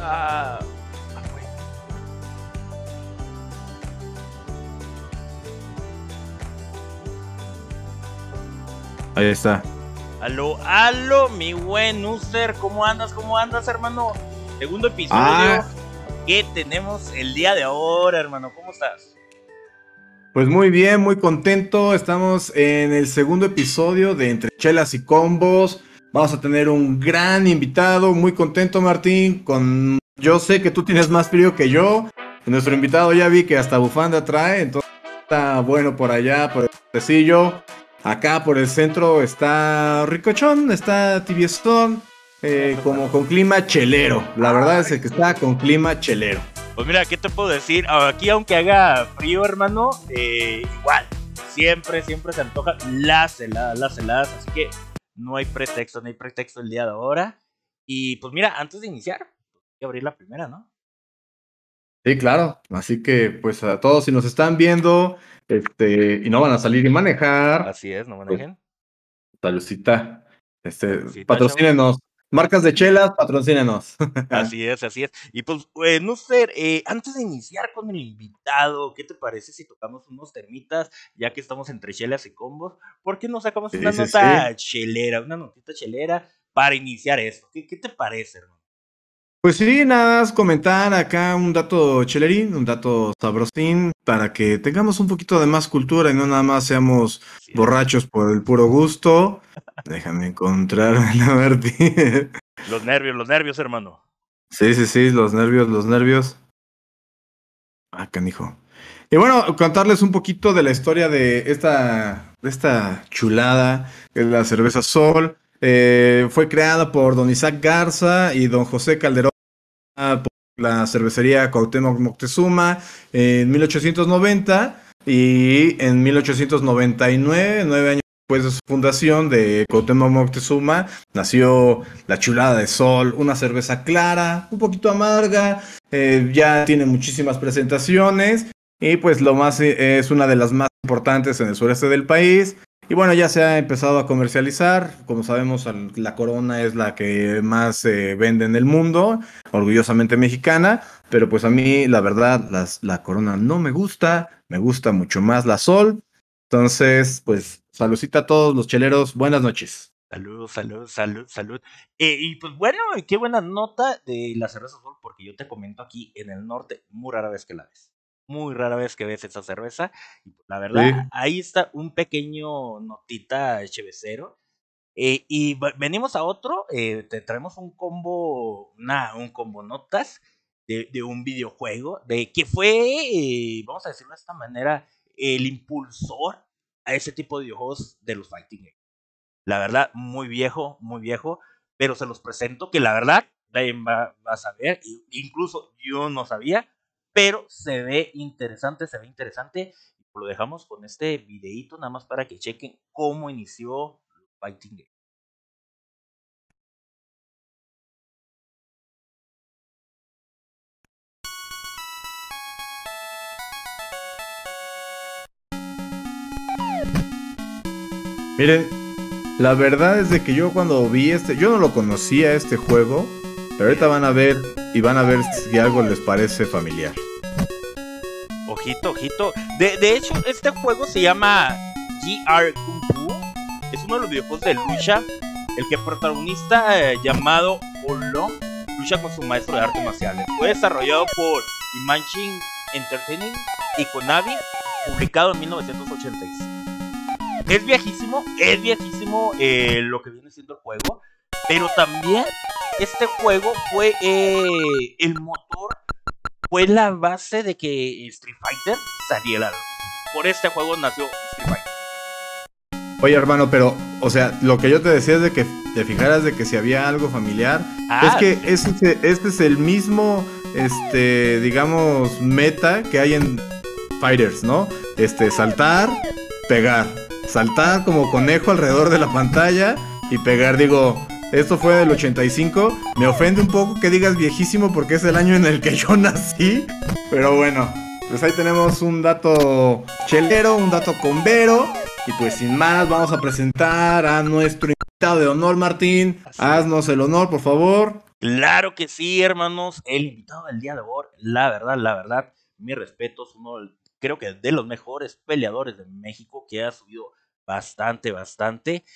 Ah, Ahí está. Aló, aló, mi buen User, ¿cómo andas? ¿Cómo andas, hermano? Segundo episodio Ah. que tenemos el día de ahora, hermano. ¿Cómo estás? Pues muy bien, muy contento. Estamos en el segundo episodio de Entre Chelas y Combos. Vamos a tener un gran invitado. Muy contento, Martín. Con yo sé que tú tienes más frío que yo. Nuestro invitado ya vi que hasta bufanda trae, entonces está bueno por allá, por el pasillo. Acá por el centro está ricochón, está tibiezón, eh, como con clima chelero. La verdad es que está con clima chelero. Pues mira, ¿qué te puedo decir? Aquí, aunque haga frío, hermano, eh, igual. Siempre, siempre se antojan las heladas, las heladas. Así que no hay pretexto, no hay pretexto el día de ahora. Y pues mira, antes de iniciar, hay que abrir la primera, ¿no? Sí, claro. Así que, pues a todos, si nos están viendo, este, y no van a salir y manejar, Así es, no manejen. saludcita. Este, patrocínenos. Marcas de chelas, patrocínenos. Así es, así es. Y pues, eh, no sé, eh, antes de iniciar con el invitado, ¿qué te parece si tocamos unos termitas, ya que estamos entre chelas y combos? ¿Por qué no sacamos Sí, una sí, nota chelera, una notita chelera para iniciar esto? ¿Qué, qué te parece, hermano? Pues sí, nada más comentar acá un dato chelerín, un dato sabrosín, para que tengamos un poquito de más cultura y no nada más seamos borrachos por el puro gusto. Déjame encontrar a Martín. Los nervios, los nervios, hermano. Sí, sí, sí, los nervios, los nervios. Ah, canijo. Y bueno, contarles un poquito de la historia de esta, de esta chulada, que es la cerveza Sol. Eh, fue creada por don Isaac Garza y don José Calderón por la cervecería Cuauhtémoc Moctezuma en 1890 y en 1899, nueve años después de su fundación de Cuauhtémoc Moctezuma, nació la chulada de sol, una cerveza clara, un poquito amarga, eh, ya tiene muchísimas presentaciones y pues lo más eh, es una de las más importantes en el sureste del país. Y bueno, ya se ha empezado a comercializar. Como sabemos, la Corona es la que más se vende en el mundo, orgullosamente mexicana. Pero pues a mí, la verdad, las- la Corona no me gusta. Me gusta mucho más la Sol. Entonces, pues, saludcita a todos los cheleros. Buenas noches. Salud, salud, salud, salud. Eh, y pues bueno, qué buena nota de la cerveza azul, porque yo te comento aquí en el norte, muy rara vez que la ves. Muy rara vez que ves esa cerveza. Y pues, la verdad, Sí. ahí está un pequeño notita chevecero. Eh, y venimos a otro, eh, te traemos un combo, una, un combo notas de, de un videojuego, de que fue, eh, vamos a decirlo de esta manera, el impulsor a ese tipo de videojuegos de los fighting games. La verdad, muy viejo, muy viejo, pero se los presento que la verdad, nadie va, va a saber, i- incluso yo no sabía, pero se ve interesante, se ve interesante. Lo dejamos con este videito nada más para que chequen cómo inició Fighting Game. Miren, la verdad es de que yo cuando vi este, yo no lo conocía este juego, pero ahorita van a ver y van a ver si algo les parece familiar. Ojito, ojito. De, de hecho, este juego se llama GR Kung. Es uno de los videojuegos de lucha. El que protagonista eh, llamado Olong lucha con su maestro de artes marciales. Fue desarrollado por Imagine Entertainment y Konami, publicado en 1986. Es viejísimo, es viejísimo eh, lo que viene siendo el juego. Pero también este juego fue eh, el motor fue la base de que Street Fighter saliera. Por este juego nació Street Fighter. Oye, hermano, pero, o sea, lo que yo te decía es de que te fijaras de que si había algo familiar, es Ah, que este, este es el mismo, este, digamos, meta que hay en Fighters, ¿no? Este, saltar, pegar, saltar como conejo alrededor de la pantalla y pegar, digo, esto fue del 85, me ofende un poco que digas viejísimo porque es el año en el que yo nací, pero bueno, pues ahí tenemos un dato chelero, un dato convero. Y pues sin más, vamos a presentar a nuestro invitado de honor, Martín. Así. Haznos el honor, por favor. Claro que sí, hermanos. El invitado del día de hoy, la verdad, la verdad, mi respeto, es uno, creo que de los mejores peleadores de México que ha subido bastante, bastante.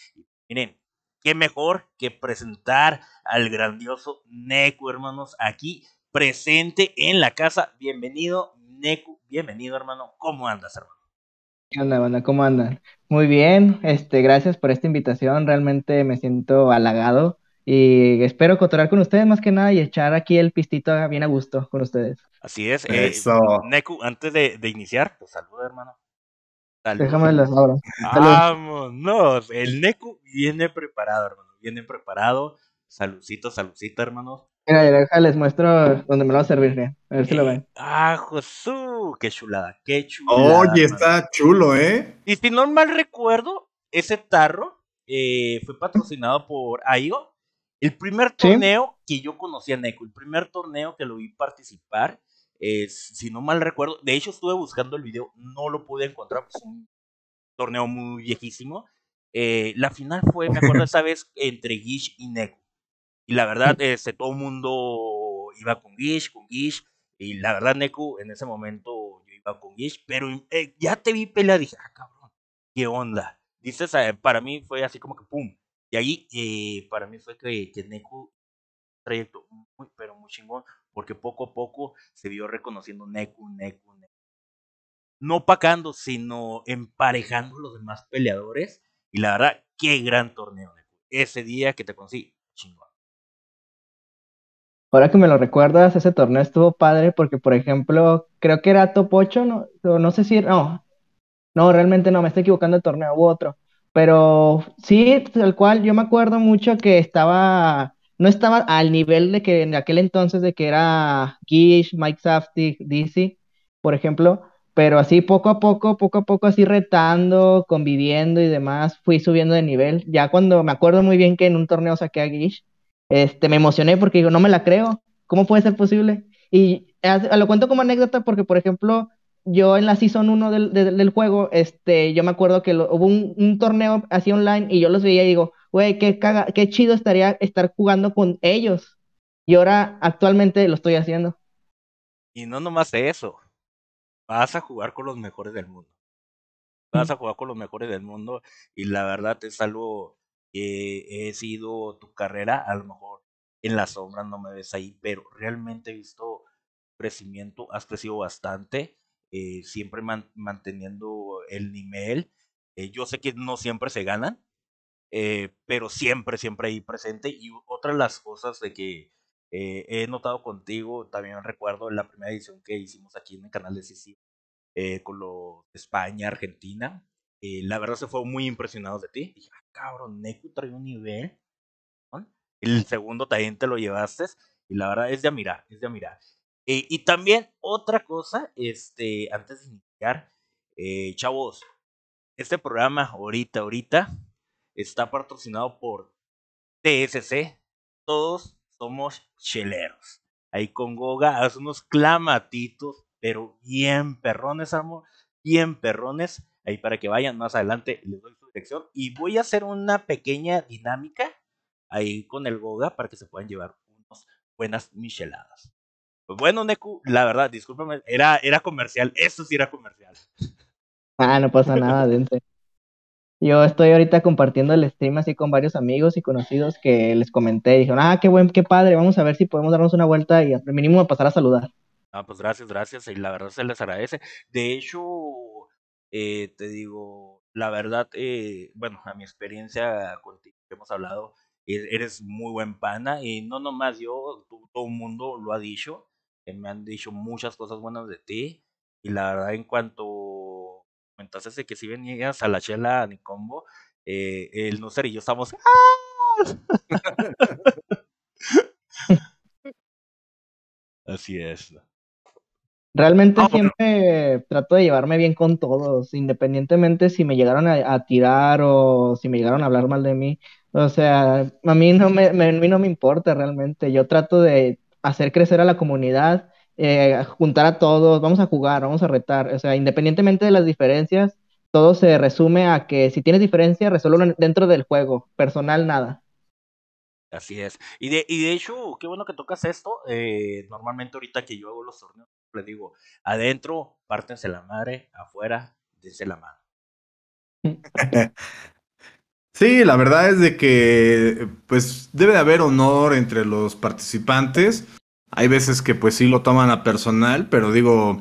Miren, qué mejor que presentar al grandioso Neku, hermanos, aquí presente en la casa. Bienvenido, Neku, bienvenido, hermano. ¿Cómo andas, hermano? ¿Qué onda, banda? ¿Cómo andan? Muy bien, este, gracias por esta invitación. Realmente me siento halagado y espero cotorar con ustedes más que nada y echar aquí el pistito bien a gusto con ustedes. Así es. Eh, Neku, antes de, iniciar, pues saluda, hermano. Déjame las abro. Vámonos. El Neku viene preparado, hermano. Viene preparado. Saludcito, saludcito, hermanos. Mira, les muestro donde me lo va a servir, a ver si lo ven. Ah, Josú, qué chulada, qué chulada. Oye, está chulo, ¿eh? Y si no mal recuerdo, ese tarro eh, fue patrocinado por Aigo. El primer torneo que yo conocí a Neko, el primer torneo que lo vi participar, es, si no mal recuerdo, de hecho estuve buscando el video, no lo pude encontrar, pues un torneo muy viejísimo. Eh, la final fue, me acuerdo esa vez, entre Gish y Neko. Y la verdad, este, todo el mundo iba con Gish, con Gish. Y la verdad, Neku, en ese momento yo iba con Gish. Pero eh, ya te vi pelear, dije, ah, cabrón, ¿qué onda? Dices, eh, para mí fue así como que pum. Y ahí, eh, para mí fue que, que Neku, trayecto muy, pero muy chingón. Porque poco a poco se vio reconociendo Neku, Neku, Neku. No pacando, sino emparejando los demás peleadores. Y la verdad, qué gran torneo, Neku. Ese día que te conocí, chingón. Ahora que me lo recuerdas, ese torneo estuvo padre porque, por ejemplo, creo que era top 8, no, no sé si, no, no, realmente no, me estoy equivocando el torneo u otro. Pero sí, tal cual, yo me acuerdo mucho que estaba, no estaba al nivel de que en aquel entonces de que era Gish, Mike Safdie, DC, por ejemplo, pero así poco a poco, poco a poco, así retando, conviviendo y demás, fui subiendo de nivel. Ya cuando me acuerdo muy bien que en un torneo saqué a Gish, este, me emocioné porque digo, no me la creo, ¿cómo puede ser posible? Y lo cuento como anécdota porque, por ejemplo, yo en la Season 1 del, del, juego, este, yo me acuerdo que hubo un, torneo así online y yo los veía y digo, güey, qué, qué chido estaría estar jugando con ellos. Y ahora actualmente lo estoy haciendo. Y no nomás eso, vas a jugar con los mejores del mundo. Vas a jugar con los mejores del mundo y la verdad es algo que he sido tu carrera, a lo mejor en la sombra no me ves ahí, pero realmente he visto crecimiento, has crecido bastante, eh, siempre manteniendo el nivel. Eh, yo sé que no siempre se ganan, eh, pero siempre, siempre ahí presente. Y otra de las cosas de que he notado contigo, también recuerdo en la primera edición que hicimos aquí en el canal de Sisi, con los España, Argentina, la verdad se fue muy impresionados de ti. Dije, ah, cabrón, Neku trae un nivel. El segundo también te lo llevaste. Y la verdad es de mirar, es de mirar. Eh, y también otra cosa, este, antes de iniciar, eh, chavos, este programa ahorita, ahorita, está patrocinado por TSC. Todos somos cheleros. Ahí con Goga hace unos clamatitos, pero bien perrones, amor. Bien perrones ahí para que vayan más adelante, les doy su dirección y voy a hacer una pequeña dinámica ahí con el Goga para que se puedan llevar unas buenas micheladas. Pues bueno, Neku, la verdad, discúlpame, era, era comercial, eso sí era comercial. Ah, no pasa nada, dente. Yo estoy ahorita compartiendo el stream así con varios amigos y conocidos que les comenté. Dijeron, ah, qué buen, qué padre, vamos a ver si podemos darnos una vuelta y al mínimo pasar a saludar. Ah, pues gracias, gracias. Y la verdad se les agradece. De hecho, eh, te digo, la verdad, eh, bueno, a mi experiencia contigo que hemos hablado, e-, eres muy buen pana y no nomás yo, todo el mundo lo ha dicho, me han dicho muchas cosas buenas de ti y la verdad en cuanto comentaste de que si venías a la chela ni combo, eh, el no ser y yo estamos... Así es. Realmente siempre trato de llevarme bien con todos, independientemente si me llegaron a, tirar o si me llegaron a hablar mal de mí. O sea, a mí no me, a mí no me importa realmente. Yo trato de hacer crecer a la comunidad, eh, juntar a todos, vamos a jugar, vamos a retar. O sea, independientemente de las diferencias, todo se resume a que si tienes diferencia, resuelve dentro del juego. Personal, nada. Así es. Y de, y de hecho, qué bueno que tocas esto. Eh, normalmente ahorita que yo hago los torneos, le digo, adentro, pártense la madre, afuera, dense la mano. Sí, la verdad es de que pues debe de haber honor entre los participantes. Hay veces que pues sí lo toman a personal, pero digo,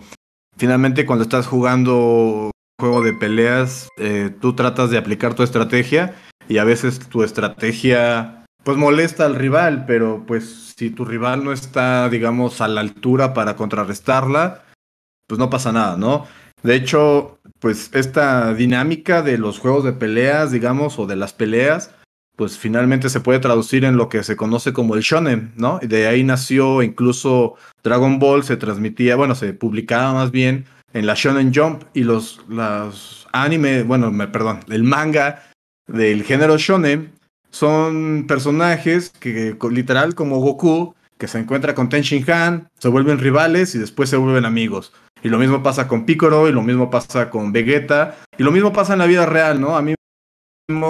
finalmente cuando estás jugando juego de peleas, eh, tú tratas de aplicar tu estrategia y a veces tu estrategia pues molesta al rival, pero pues si tu rival no está, digamos, a la altura para contrarrestarla, pues no pasa nada, ¿no? De hecho, pues esta dinámica de los juegos de peleas, digamos, o de las peleas, pues finalmente se puede traducir en lo que se conoce como el shonen, ¿no? De ahí nació incluso Dragon Ball, se transmitía, bueno, se publicaba más bien en la Shonen Jump y los, anime, bueno, me, perdón, el manga del género shonen son personajes que literal como Goku, que se encuentra con Ten Shin Han, se vuelven rivales y después se vuelven amigos. Y lo mismo pasa con Piccolo, y lo mismo pasa con Vegeta, y lo mismo pasa en la vida real, ¿no? A mí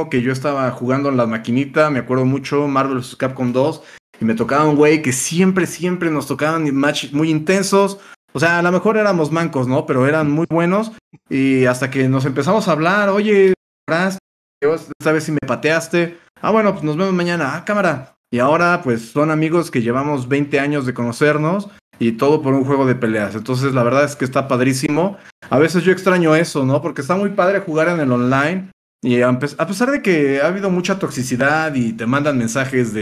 que yo estaba jugando en la maquinita, me acuerdo mucho, Marvel. Capcom 2, y me tocaba un güey que siempre, siempre nos tocaban matches muy intensos. O sea, a lo mejor éramos mancos, ¿no? Pero eran muy buenos. Y hasta que nos empezamos a hablar, oye, esta vez si me pateaste, Ah, bueno, pues nos vemos mañana. Ah, cámara. Y ahora, pues son amigos que llevamos 20 años de conocernos y todo por un juego de peleas. Entonces, la verdad es que está padrísimo. A veces yo extraño eso, ¿no? Porque está muy padre jugar en el online. Y a pesar de que ha habido mucha toxicidad y te mandan mensajes de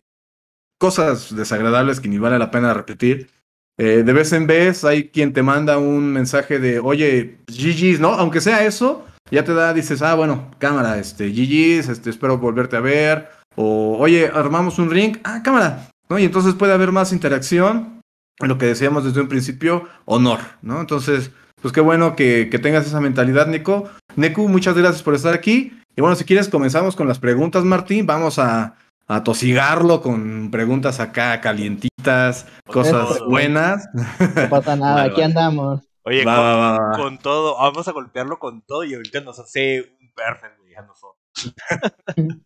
cosas desagradables que ni vale la pena repetir, eh, de vez en vez hay quien te manda un mensaje de, oye, GG's, ¿no? Aunque sea eso, ya te da, dices, ah, bueno, cámara, este, GG's, este, espero volverte a ver. O, oye, armamos un ring, ah, cámara, ¿no? Y entonces puede haber más interacción, lo que decíamos desde un principio, honor, ¿no? Entonces, pues qué bueno que, tengas esa mentalidad, Nico. Neku, muchas gracias por estar aquí. Y bueno, si quieres, comenzamos con las preguntas, Martín. Vamos a, a tosigarlo con preguntas acá calientitas, cosas buenas. No pasa nada, aquí andamos. Oye, con, todo, vamos a golpearlo con todo y ahorita nos hace un perfecto, ya nosotros.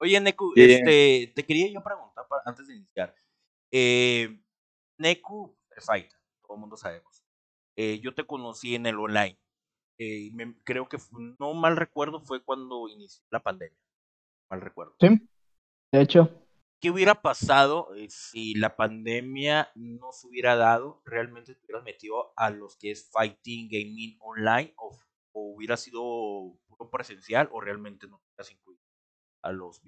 Oye, Neku, este, te quería yo preguntar antes de iniciar. Eh, Neku Fight, todo el mundo sabemos. Eh, yo te conocí en el online. Eh, creo que no mal recuerdo fue cuando inició la pandemia. Mal recuerdo. Sí, de hecho. ¿Qué hubiera pasado eh, si la pandemia no se hubiera dado? ¿Realmente te hubieras metido a los que es Fighting Gaming Online? ¿O, hubiera sido puro presencial? ¿O realmente no te hubieras incluido a los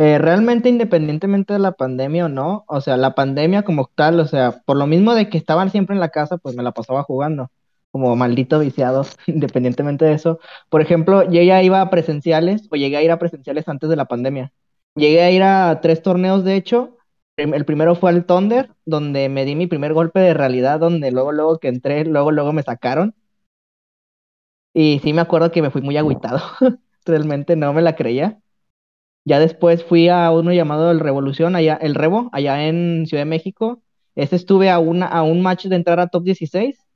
eh, realmente independientemente de la pandemia o no, o sea, la pandemia como tal, o sea, por lo mismo de que estaban siempre en la casa, pues me la pasaba jugando, como maldito viciado, independientemente de eso. Por ejemplo, yo ya iba a presenciales o llegué a ir a presenciales antes de la pandemia. Llegué a ir a tres torneos, de hecho. El primero fue al Thunder, donde me di mi primer golpe de realidad, donde luego, luego que entré, luego, luego me sacaron. Y sí me acuerdo que me fui muy agüitado. Realmente no me la creía. Ya después fui a uno llamado El Revolución, allá, el Revo, allá en Ciudad de México. Este estuve a, una, a un match de entrar a top 16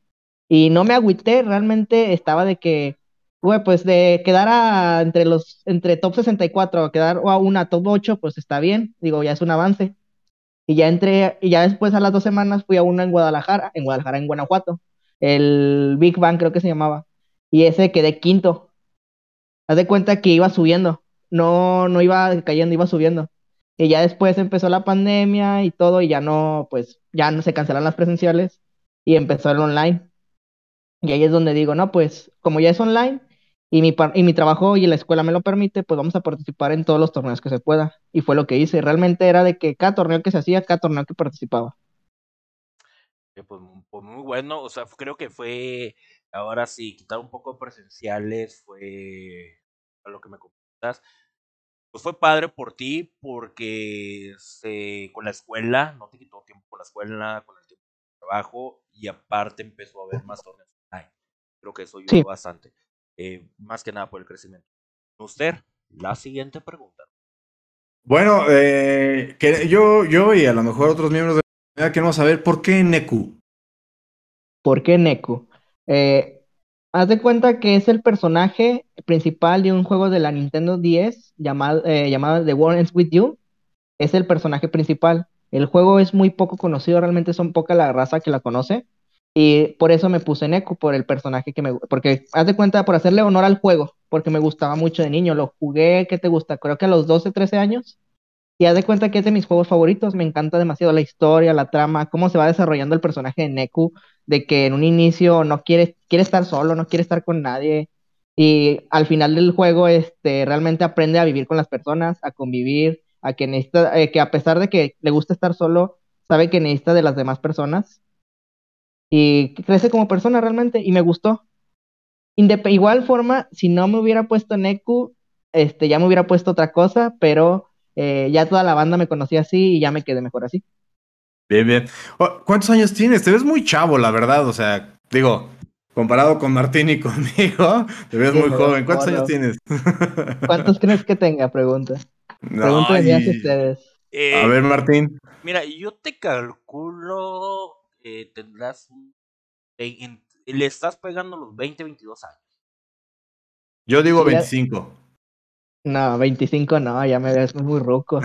y no me agüité, realmente estaba de que Güey, pues de quedar a, entre los entre top 64 a quedar a una top 8, pues está bien, digo, ya es un avance. Y ya entré, y ya después a las dos semanas fui a una en Guadalajara, en Guadalajara, en Guanajuato, el Big Bang creo que se llamaba, y ese quedé quinto. Haz de cuenta que iba subiendo, no, no iba cayendo, iba subiendo. Y ya después empezó la pandemia y todo, y ya no, pues, ya no se cancelaron las presenciales y empezó el online. Y ahí es donde digo, no, pues, como ya es online, y mi, y mi trabajo y la escuela me lo permite, pues vamos a participar en todos los torneos que se pueda. Y fue lo que hice. Realmente era de que cada torneo que se hacía, cada torneo que participaba. Pues, pues, muy bueno, o sea, creo que fue, ahora sí, quitar un poco presenciales fue a lo que me comentas. Pues fue padre por ti porque se, con la escuela, no te quitó tiempo con la escuela, con el tiempo de trabajo y aparte empezó a haber más torneos Creo que eso ayudó bastante. Eh, más que nada por el crecimiento. Usted, la siguiente pregunta. Bueno, eh, que yo, yo y a lo mejor otros miembros de la comunidad queremos saber por qué Neku. ¿Por qué Neku? Eh, haz de cuenta que es el personaje principal de un juego de la Nintendo 10 llamado, llamado The War Ends With You. es el personaje principal. El juego es muy poco conocido, realmente son poca la raza que la conoce. Y por eso me puse Neku, por el personaje que me... Porque, haz de cuenta, por hacerle honor al juego, porque me gustaba mucho de niño. Lo jugué, ¿qué te gusta? Creo que a los 12, 13 años. Y haz de cuenta que es de mis juegos favoritos. Me encanta demasiado la historia, la trama, cómo se va desarrollando el personaje de Neku, de que en un inicio no quiere, quiere estar solo, no quiere estar con nadie. Y al final del juego, este, realmente aprende a vivir con las personas, a convivir, a que necesita, eh, que a pesar de que le gusta estar solo, sabe que necesita de las demás personas y crece como persona realmente y me gustó. Igual forma, si no me hubiera puesto Neku, este, ya me hubiera puesto otra cosa, pero eh, ya toda la banda me conocía así y ya me quedé mejor así. Bien, bien. Oh, ¿Cuántos años tienes? Te ves muy chavo, la verdad. O sea, digo, comparado con Martín y conmigo, te ves muy joven. ¿Cuántos años tienes? ¿Cuántos crees que tenga? Pregunta. Pregúntame a ustedes. a ver, Martín. Mira, yo te calculo eh, tendrás un, le estás pegando los 20, 22 años. Yo digo 25. No, 25 no, ya me ves muy ruco.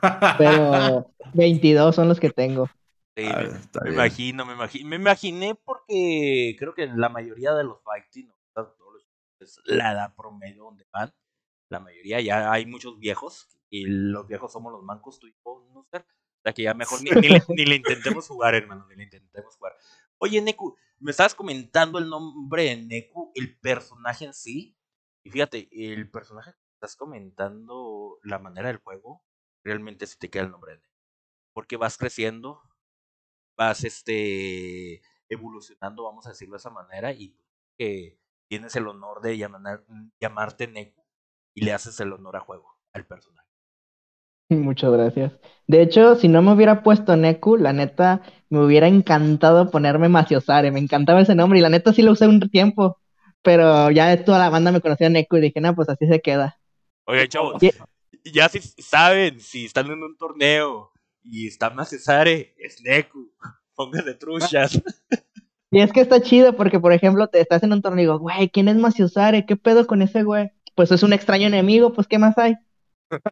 Pero 22 son los que tengo. Ah, me, imagino, me imagino. Me imaginé porque creo que la mayoría de los fighting, la edad promedio donde van, la mayoría ya hay muchos viejos y los viejos somos los mancos, tú y yo, no sé sea que ya mejor ni, le, intentemos jugar, hermano, ni le intentemos jugar. Oye, Neku, me estabas comentando el nombre de Neku, el personaje en sí. Y fíjate, el personaje que estás comentando, la manera del juego, realmente sí te queda el nombre de Neku. Porque vas creciendo, vas este evolucionando, vamos a decirlo de esa manera, y que tienes el honor de llamar, llamarte Neku y le haces el honor a juego, al personaje. Muchas gracias. De hecho, si no me hubiera puesto Neku, la neta me hubiera encantado ponerme Maciosare. Me encantaba ese nombre y la neta sí lo usé un tiempo. Pero ya toda la banda me conocía Neku y dije, no, pues así se queda. Oye, chavos, ya si saben, si están en un torneo y está Maciosare, es Neku. Pónganse truchas. Y es que está chido porque, por ejemplo, te estás en un torneo y digo, güey, ¿quién es Maciosare? ¿Qué pedo con ese güey? Pues es un extraño enemigo, pues ¿qué más hay?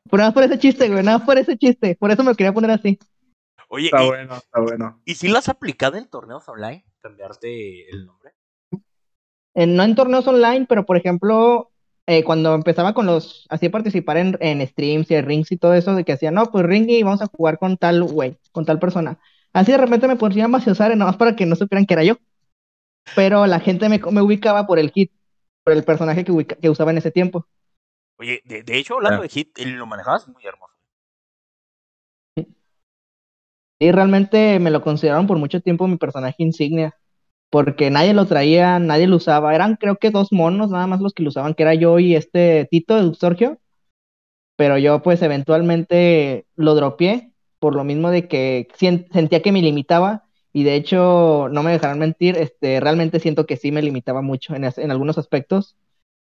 Por nada por ese chiste, güey, nada por ese chiste. Por eso me lo quería poner así. Oye, está bueno, está bueno. ¿Y si lo has aplicado en torneos online? ¿Cambiarte el nombre? no en torneos online, pero por ejemplo, eh, cuando empezaba con los, así participar en, en streams y en rings y todo eso, de que hacía, no, pues ring y vamos a jugar con tal güey, con tal persona. Así de repente me ponían maciosar, nada más para que no supieran que era yo. Pero la gente me, me ubicaba por el hit, por el personaje que, que usaba en ese tiempo. Oye, de, de hecho, hablando de Hit, lo manejabas muy hermoso. Sí, realmente me lo consideraron por mucho tiempo mi personaje insignia, porque nadie lo traía, nadie lo usaba. Eran creo que dos monos nada más los que lo usaban, que era yo y este Tito, de Sergio. Pero yo pues eventualmente lo dropeé, por lo mismo de que sentía que me limitaba, y de hecho, no me dejarán mentir, este, realmente siento que sí me limitaba mucho en, en algunos aspectos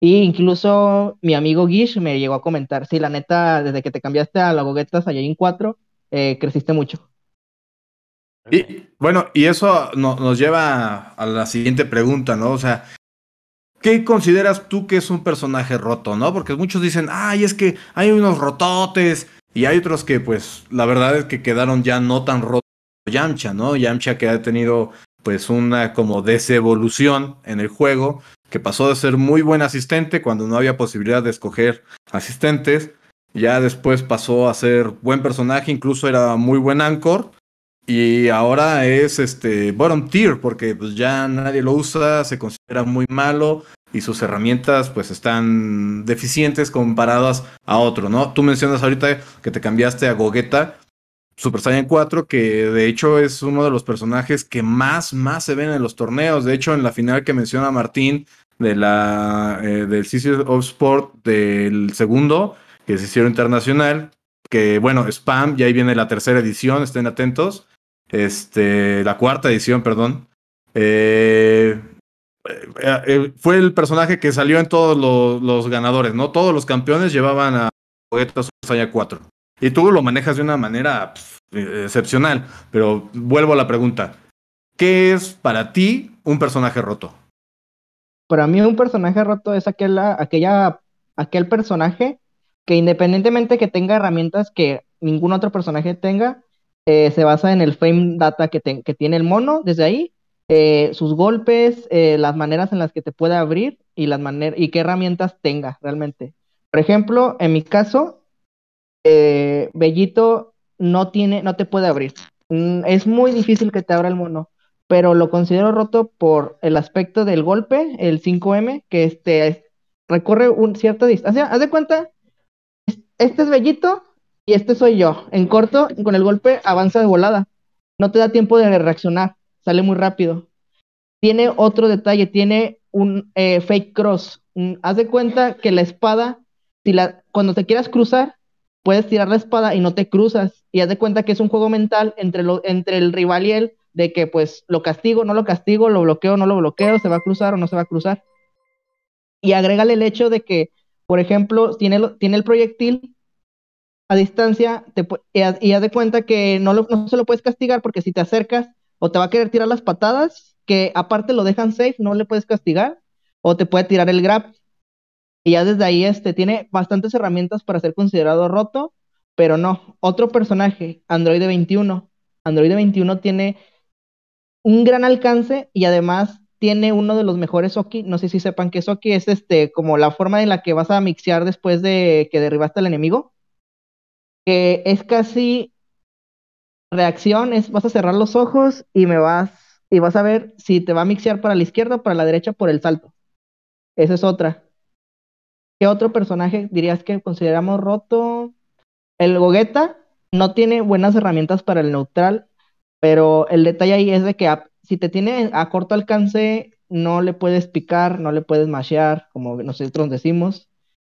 y incluso mi amigo Gish me llegó a comentar, sí, la neta, desde que te cambiaste a la Gogeta Saiyajin 4, eh, creciste mucho. Y bueno, y eso nos lleva a la siguiente pregunta, ¿no? O sea, ¿qué consideras tú que es un personaje roto, no? Porque muchos dicen, ay, es que hay unos rototes, y hay otros que, pues, la verdad es que quedaron ya no tan rotos. Yamcha, ¿no? Yamcha que ha tenido, pues, una como desevolución en el juego, que pasó de ser muy buen asistente cuando no había posibilidad de escoger asistentes. Ya después pasó a ser buen personaje, incluso era muy buen anchor. Y ahora es este bottom tier, porque pues ya nadie lo usa, se considera muy malo y sus herramientas pues están deficientes comparadas a otro, ¿no? Tú mencionas ahorita que te cambiaste a Gogeta, Super Saiyan 4, que de hecho es uno de los personajes que más, más se ven en los torneos. De hecho, en la final que menciona Martín, de la, eh, del Sitio of Sport del segundo, que se hicieron internacional, que bueno, Spam, y ahí viene la tercera edición, estén atentos. Este, la cuarta edición, perdón. Eh, eh, fue el personaje que salió en todos los, ganadores, ¿no? Todos los campeones llevaban a Super Saiyan 4. Y tú lo manejas de una manera excepcional. Pero vuelvo a la pregunta. ¿Qué es para ti un personaje roto? Para mí un personaje roto es aquel, aquella, aquel personaje que independientemente que tenga herramientas que ningún otro personaje tenga. Eh, se basa en el frame data que, tiene el mono desde ahí, eh, sus golpes, eh, las maneras en las que te puede abrir y, las y qué herramientas tenga realmente. Por ejemplo, en mi caso, Bellito no tiene, no te puede abrir. Mm, es muy difícil que te abra el mono, pero lo considero roto por el aspecto del golpe, el 5M, que este recorre un cierta distancia. Haz de cuenta, este es Bellito y este soy yo. En corto, con el golpe avanza de volada. No te da tiempo de reaccionar, sale muy rápido. Tiene otro detalle, tiene un eh, fake cross. haz de cuenta que la espada, si la, cuando te quieras cruzar, puedes tirar la espada y no te cruzas. Y haz de cuenta que es un juego mental entre, lo, entre el rival y él, de que pues lo castigo, no lo castigo, lo bloqueo, no lo bloqueo, se va a cruzar o no se va a cruzar. Y agrégale el hecho de que, por ejemplo, tiene, tiene el proyectil a distancia te, y, haz de cuenta que no, no se lo puedes castigar porque si te acercas o te va a querer tirar las patadas, que aparte lo dejan safe, no le puedes castigar, o te puede tirar el grab. Y ya desde ahí este, tiene bastantes herramientas para ser considerado roto, pero no. Otro personaje, Android 21. Android 21 tiene un gran alcance y además tiene uno de los mejores Oki. No sé si sepan que Oki es este, como la forma en la que vas a mixear después de que derribaste al enemigo. Que es casi reacción, es vas a cerrar los ojos y me vas, y vas a ver si te va a mixear para la izquierda o para la derecha por el salto. Esa es otra. ¿Qué otro personaje dirías que consideramos roto? El Gogeta no tiene buenas herramientas para el neutral, pero el detalle ahí es de que si te tiene a corto alcance, no le puedes picar, no le puedes mashear, como nosotros decimos.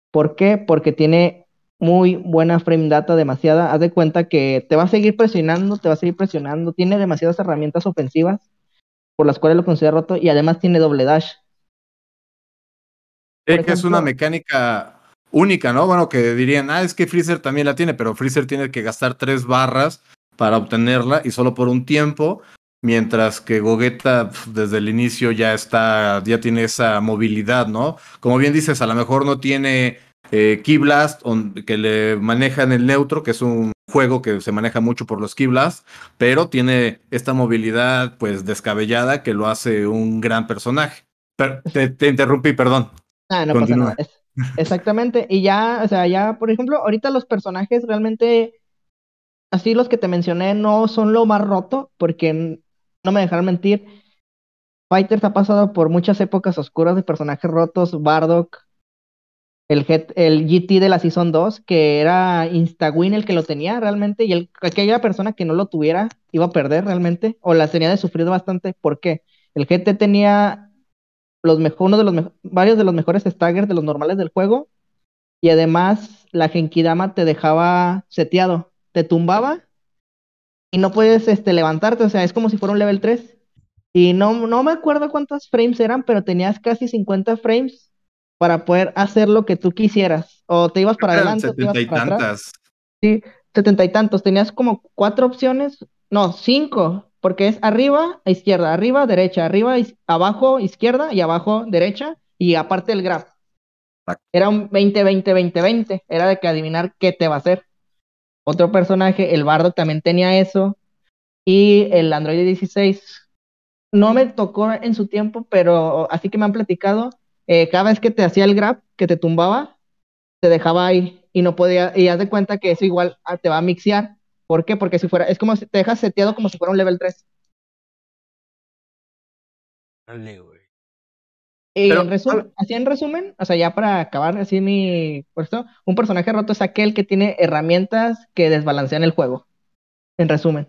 ¿Por qué? Porque tiene muy buena frame data, demasiada. Haz de cuenta que te va a seguir presionando, te va a seguir presionando. Tiene demasiadas herramientas ofensivas por las cuales lo considero roto y además tiene doble dash. Es que es una mecánica única, ¿no? Bueno, que dirían, ah, es que Freezer también la tiene, pero Freezer tiene que gastar tres barras para obtenerla y solo por un tiempo. Mientras que Gogeta desde el inicio ya está, ya tiene esa movilidad, ¿no? Como bien dices, a lo mejor no tiene eh, Key Blast que le manejan el neutro, que es un juego que se maneja mucho por los Key Blast, pero tiene esta movilidad pues descabellada que lo hace un gran personaje. te, interrumpí, perdón. Ah, no pasa nada. exactamente. Y ya, o sea, ya, por ejemplo, ahorita los personajes realmente, así los que te mencioné, no son lo más roto, porque no me dejaron mentir. Fighters ha pasado por muchas épocas oscuras de personajes rotos, Bardock, el, GT de la Season 2, que era InstaWin el que lo tenía realmente, y el, aquella persona que no lo tuviera iba a perder realmente, o la tenía de sufrir bastante. ¿Por qué? El GT tenía los uno de los varios de los mejores staggers de los normales del juego, y además la Genkidama te dejaba seteado, te tumbaba y no puedes este, levantarte, o sea, es como si fuera un level 3. Y no, no me acuerdo cuántos frames eran, pero tenías casi 50 frames para poder hacer lo que tú quisieras. O te ibas para adelante. Setenta y tantas. Sí, setenta y tantos. Tenías como cuatro opciones, no, cinco, porque es arriba, a izquierda, arriba, derecha, arriba, abajo, izquierda y abajo, derecha, y aparte el graph. Era un 20, 20, 20, 20. Era de que adivinar qué te va a hacer. Otro personaje, el Bardo también tenía eso. Y el Android 16 no me tocó en su tiempo, pero así que me han platicado, eh, cada vez que te hacía el grab, que te tumbaba, te dejaba ahí y no podía, y haz de cuenta que eso igual ah, te va a mixear. ¿Por qué? Porque si fuera, es como si te dejas seteado como si fuera un level 3. Y en resumen, así en resumen, o sea, ya para acabar así mi puesto, un personaje roto es aquel que tiene herramientas que desbalancean el juego. En resumen.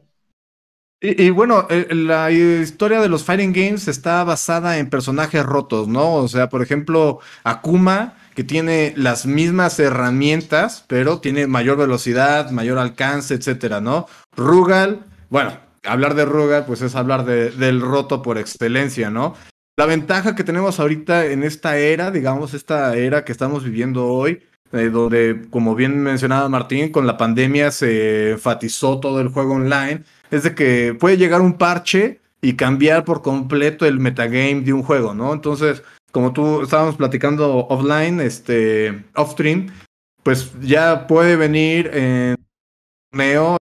Y, bueno, eh, la historia de los Fighting Games está basada en personajes rotos, ¿no? O sea, por ejemplo, Akuma, que tiene las mismas herramientas, pero tiene mayor velocidad, mayor alcance, etcétera, ¿no? Rugal, bueno, hablar de Rugal, pues es hablar del roto por excelencia, ¿no? La ventaja que tenemos ahorita en esta era, digamos, esta era que estamos viviendo hoy, eh, donde, como bien mencionaba Martín, con la pandemia se enfatizó todo el juego online, es de que puede llegar un parche y cambiar por completo el metagame de un juego, ¿no? Entonces, como tú estábamos platicando offline, este, off stream, pues ya puede venir en torneo,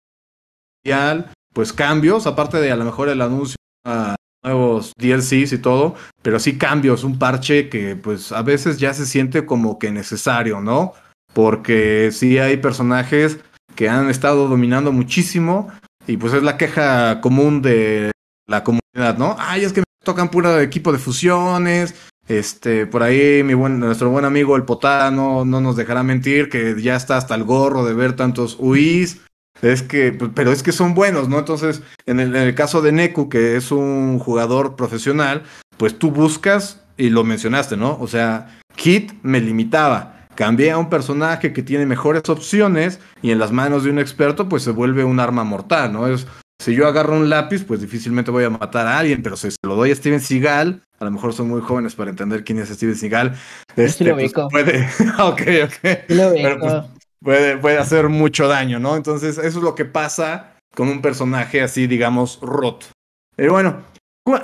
pues cambios, aparte de a lo mejor el anuncio a nuevos DLCs y todo, pero sí cambios, un parche que pues a veces ya se siente como que necesario, ¿no? Porque sí hay personajes que han estado dominando muchísimo y pues es la queja común de la comunidad, ¿no? Ay, es que me tocan puro equipo de fusiones, este, por ahí mi buen, nuestro buen amigo el Potano no nos dejará mentir que ya está hasta el gorro de ver tantos UIs. Es que, pero es que son buenos, ¿no? Entonces, en el, en el, caso de Neku, que es un jugador profesional, pues tú buscas y lo mencionaste, ¿no? O sea, Kit me limitaba. Cambié a un personaje que tiene mejores opciones y en las manos de un experto, pues se vuelve un arma mortal, ¿no? Es, si yo agarro un lápiz, pues difícilmente voy a matar a alguien, pero si se lo doy a Steven Seagal, a lo mejor son muy jóvenes para entender quién es Steven Seagal. Este, sí lo pues, puede, ok, ok. Sí lo Pero, pues, puede, puede hacer mucho daño, ¿no? Entonces, eso es lo que pasa con un personaje así, digamos, roto. Pero bueno,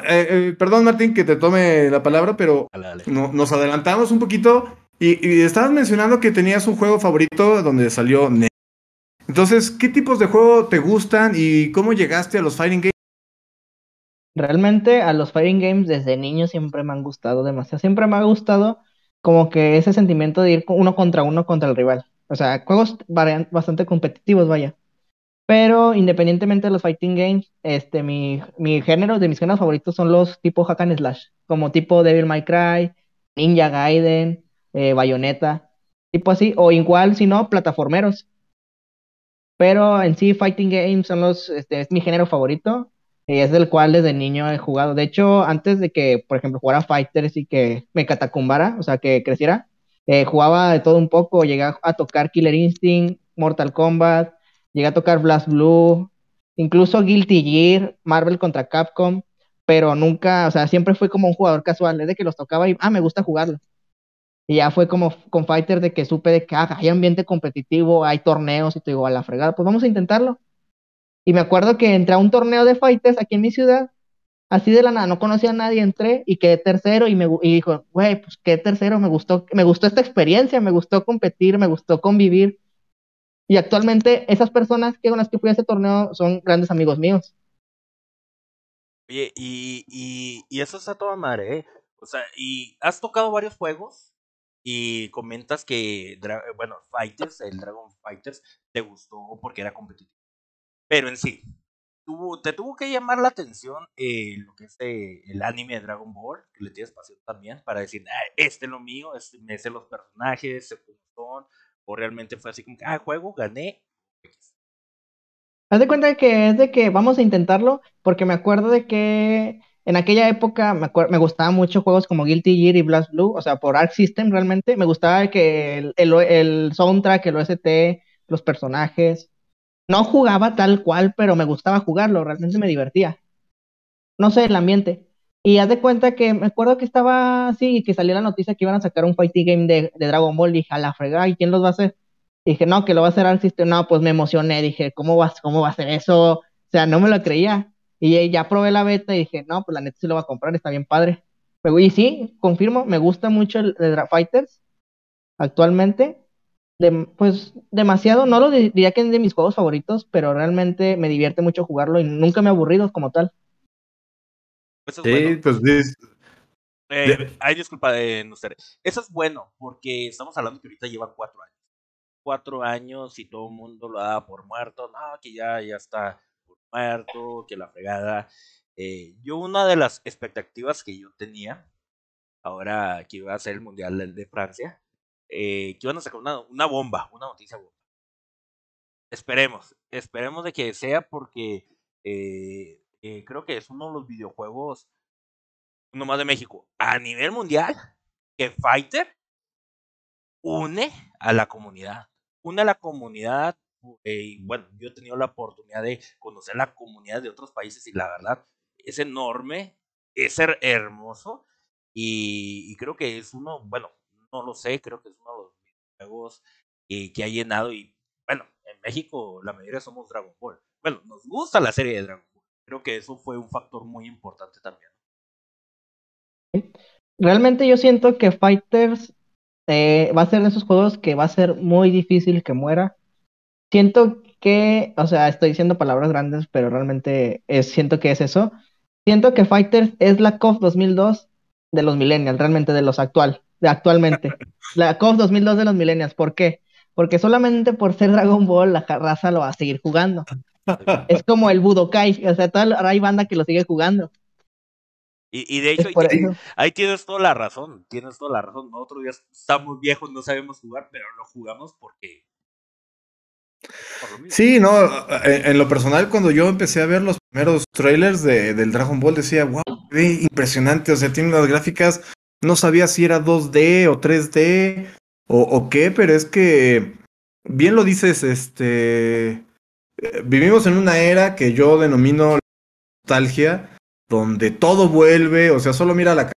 eh, eh, perdón, Martín, que te tome la palabra, pero Dale, dale. no- nos adelantamos un poquito y, y estabas mencionando que tenías un juego favorito donde salió Ne- Entonces, ¿qué tipos de juego te gustan y cómo llegaste a los fighting games? Realmente a los fighting games desde niño siempre me han gustado demasiado. Siempre me ha gustado como que ese sentimiento de ir uno contra uno contra el rival. O sea, juegos bastante competitivos, vaya. Pero independientemente de los fighting games, este, mi, mi género, de mis géneros favoritos son los tipo hack and slash, como tipo Devil May Cry, Ninja Gaiden, eh, Bayonetta, tipo así, o igual, si no, plataformeros. Pero en sí, fighting games son los, este, es mi género favorito y es del cual desde niño he jugado. De hecho, antes de que, por ejemplo, jugara Fighters y que me catacumbara, o sea, que creciera, eh, jugaba de todo un poco. Llegué a, tocar Killer Instinct, Mortal Kombat, llegué a tocar Blast Blue, incluso Guilty Gear, Marvel contra Capcom, pero nunca, o sea, siempre fui como un jugador casual, es de que los tocaba y, ah, me gusta jugarlo. Y ya fue como con Fighter de que supe de que ah, hay ambiente competitivo, hay torneos y te digo, a la fregada, pues vamos a intentarlo. Y me acuerdo que entré a un torneo de Fighters aquí en mi ciudad, así de la nada, no conocía a nadie, entré y quedé tercero y me y dijo, güey, pues quedé tercero, me gustó, me gustó esta experiencia, me gustó competir, me gustó convivir. Y actualmente esas personas que con las que fui a ese torneo son grandes amigos míos. Oye, y, y, y eso está toda madre, ¿eh? O sea, y has tocado varios juegos y comentas que, bueno, Fighters, el Dragon Fighters, te gustó porque era competitivo. Pero en sí, te tuvo que llamar la atención eh, lo que es eh, el anime de Dragon Ball, que le tienes pasión también, para decir, ah, este es lo mío, este, me sé los personajes, sé cómo son, o realmente fue así como ah, juego, gané. Haz de cuenta que es de que vamos a intentarlo, porque me acuerdo de que en aquella época me, me gustaban mucho juegos como Guilty Gear y Blast Blue, o sea, por Arc System realmente. Me gustaba que el, el, el soundtrack, el OST, los personajes. No jugaba tal cual, pero me gustaba jugarlo, realmente me divertía. No sé, el ambiente. Y haz de cuenta que me acuerdo que estaba así y que salió la noticia que iban a sacar un fighting game de, Dragon Ball. Dije, a la fregada, ¿y quién los va a hacer? Dije, no, que lo va a hacer System. No, pues me emocioné. Dije, ¿cómo va, cómo va a ser eso? O sea, no me lo creía. Y ya probé la beta y dije, no, pues la neta sí lo va a comprar, está bien padre. Y sí, confirmo, me gusta mucho el, el Fighters actualmente. De- pues demasiado, no lo di- diría que es de mis juegos favoritos, pero realmente me divierte mucho jugarlo y nunca me he aburrido como tal. Eso es Sí, bueno. pues dis- Eh, De- ay, disculpa, eh, no sé. Eso es bueno, porque estamos hablando que ahorita lleva cuatro años. Cuatro años y todo el mundo lo da por muerto. No, que ya, ya está por muerto, que la fregada. Eh, yo, una de las expectativas que yo tenía, ahora que iba a ser el Mundial de Francia, eh, que iban a sacar una, una bomba, una noticia bomba. Esperemos, esperemos de que sea porque eh, eh, creo que es uno de los videojuegos uno más de México, a nivel mundial, que Fighter une a la comunidad. Une a la comunidad. eh, y bueno, yo he tenido la oportunidad de conocer la comunidad de otros países y la verdad es enorme, es her- hermoso y, y creo que es uno, bueno, no lo sé, creo que es uno de los juegos que ha llenado y bueno, en México la mayoría somos Dragon Ball. Bueno, nos gusta la serie de Dragon Ball. Creo que eso fue un factor muy importante también. Realmente yo siento que Fighters eh, va a ser de esos juegos que va a ser muy difícil que muera. Siento que o sea, estoy diciendo palabras grandes, pero realmente siento que es eso. Siento que Fighters es la KOF 2002 de los millennials, realmente de los actual, de actualmente. La KOF 2002 de los millennials, ¿por qué? Porque solamente por ser Dragon Ball la raza lo va a seguir jugando. Es como el Budokai, o sea, toda, hay banda que lo sigue jugando. Y, de hecho, ahí, tienes toda la razón, tienes toda la razón. Nosotros ya estamos viejos, no sabemos jugar, pero lo jugamos porque... sí, no, en, lo personal cuando yo empecé a ver los primeros trailers de, del Dragon Ball decía, wow, impresionante, o sea, tiene unas gráficas, no sabía si era 2D o 3D o, o qué, pero es que, bien lo dices, este, vivimos en una era que yo denomino nostalgia, donde todo vuelve, o sea, solo mira la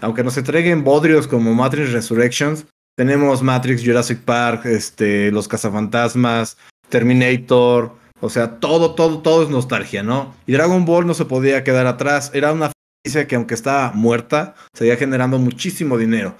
aunque nos entreguen bodrios como Matrix Resurrections, tenemos Matrix, Jurassic Park, este, Los Cazafantasmas, Terminator, o sea, todo, todo, todo es nostalgia, ¿no? Y Dragon Ball no se podía quedar atrás, era una franquicia que aunque estaba muerta, seguía generando muchísimo dinero.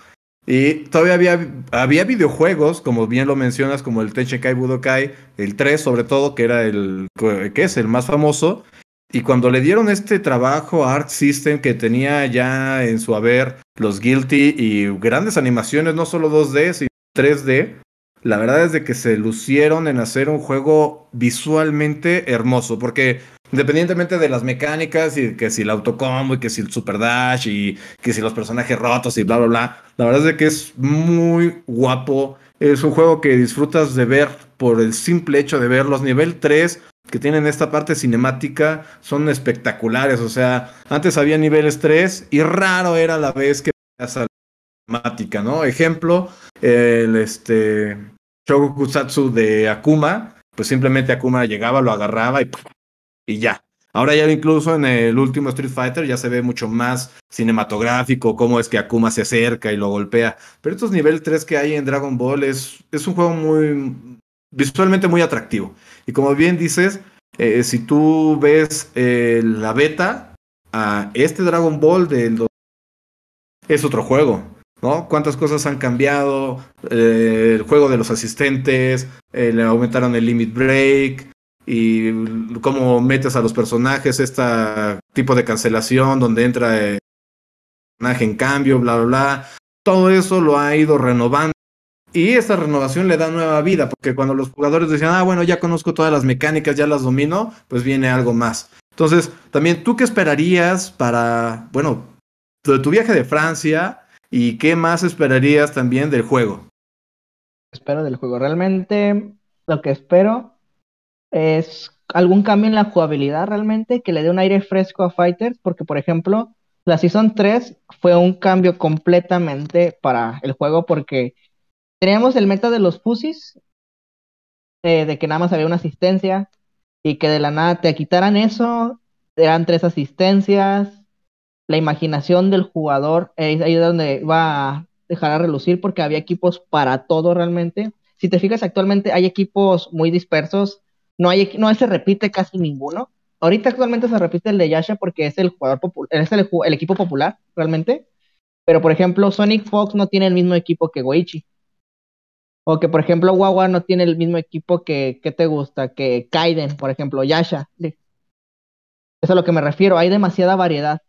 Y todavía había, había videojuegos, como bien lo mencionas, como el Techekai Budokai, el 3 sobre todo, que era el, que es el más famoso, y cuando le dieron este trabajo a Arc System que tenía ya en su haber los Guilty y grandes animaciones, no solo 2D, sino 3D, la verdad es de que se lucieron en hacer un juego visualmente hermoso, porque independientemente de las mecánicas y que si el autocombo y que si el super dash y que si los personajes rotos y bla bla bla, la verdad es que es muy guapo. Es un juego que disfrutas de ver por el simple hecho de verlos. Nivel 3 que tienen esta parte cinemática son espectaculares. O sea, antes había niveles 3 y raro era la vez que esa cinemática, ¿no? Ejemplo, el este Shogokusatsu de Akuma, pues simplemente Akuma llegaba, lo agarraba y, y ya. Ahora ya incluso en el último Street Fighter ya se ve mucho más cinematográfico, cómo es que Akuma se acerca y lo golpea. Pero estos nivel 3 que hay en Dragon Ball es, es un juego muy visualmente muy atractivo. Y como bien dices, eh, si tú ves eh, la beta, a este Dragon Ball del es otro juego, ¿no? Cuántas cosas han cambiado, eh, el juego de los asistentes, le aumentaron el limit break y cómo metes a los personajes, este tipo de cancelación donde entra el personaje en cambio, bla, bla, bla. Todo eso lo ha ido renovando y esta renovación le da nueva vida, porque cuando los jugadores decían, ah, bueno, ya conozco todas las mecánicas, ya las domino, pues viene algo más. Entonces, también, ¿tú qué esperarías para, bueno, de tu viaje de Francia y qué más esperarías también del juego? Espero del juego. Realmente lo que espero es algún cambio en la jugabilidad realmente, que le dé un aire fresco a Fighters, porque por ejemplo, la Season 3 fue un cambio completamente para el juego porque Teníamos el meta de los fusis, eh, de que nada más había una asistencia y que de la nada te quitaran eso, eran tres asistencias, la imaginación del jugador, eh, ahí es donde va a dejar a relucir porque había equipos para todo realmente. Si te fijas, actualmente hay equipos muy dispersos, no, hay, no se repite casi ninguno. Ahorita actualmente se repite el de Yasha porque es el jugador es el, equipo popular realmente. Pero por ejemplo, Sonic Fox no tiene el mismo equipo que Goichi. O que, por ejemplo, Wawa no tiene el mismo equipo que, que te gusta, que Kaiden, por ejemplo, Yasha. Eso es a lo que me refiero, hay demasiada variedad.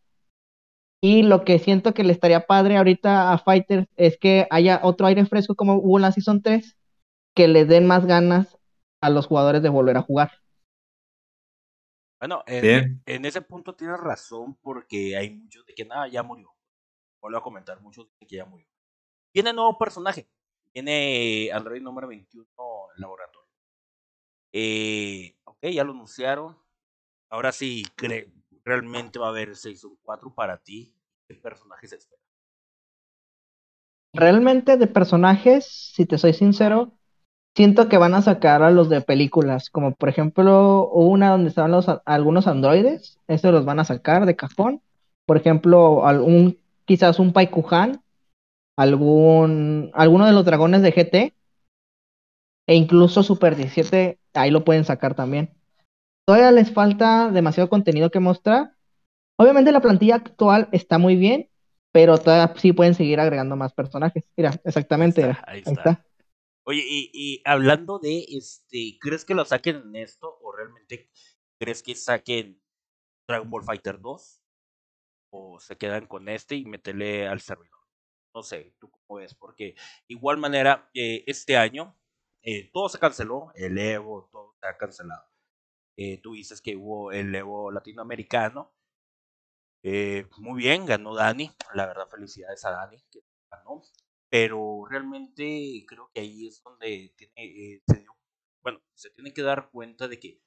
Y lo que siento que le estaría padre ahorita a Fighters es que haya otro aire fresco como hubo en la Season 3, que le den más ganas a los jugadores de volver a jugar. Bueno, en, en ese punto tienes razón porque hay muchos de que nada, ya murió. Vuelvo a comentar, muchos de que ya murió. Tiene nuevo personaje, tiene Android número 21 en laboratorio. Eh, ok, ya lo anunciaron. Ahora sí, realmente va a haber Season 4 para ti. ¿Qué personajes esperas? Realmente de personajes, si te soy sincero, siento que van a sacar a los de películas, como por ejemplo una donde estaban los, algunos androides, esos los van a sacar de cajón. Por ejemplo, algún, quizás un Paikuhan, algún, alguno de los dragones de GT e incluso Super 17, ahí lo pueden sacar también. Todavía les falta demasiado contenido que mostrar. Obviamente la plantilla actual está muy bien, pero todavía sí pueden seguir agregando más personajes. Mira, exactamente. Ahí está. Oye, y, hablando de este, ¿crees que lo saquen en esto o realmente crees que saquen Dragon Ball Fighter 2? ¿O se quedan con este y meterle al servidor? No sé, tú cómo ves, porque igual manera, eh, este año eh, todo se canceló, el Evo, todo se ha cancelado. Eh, tú dices que hubo el Evo latinoamericano. muy bien, ganó Dani. La verdad, felicidades a Dani que ganó pero realmente creo que ahí es donde eh, se bueno, se tiene que dar cuenta de que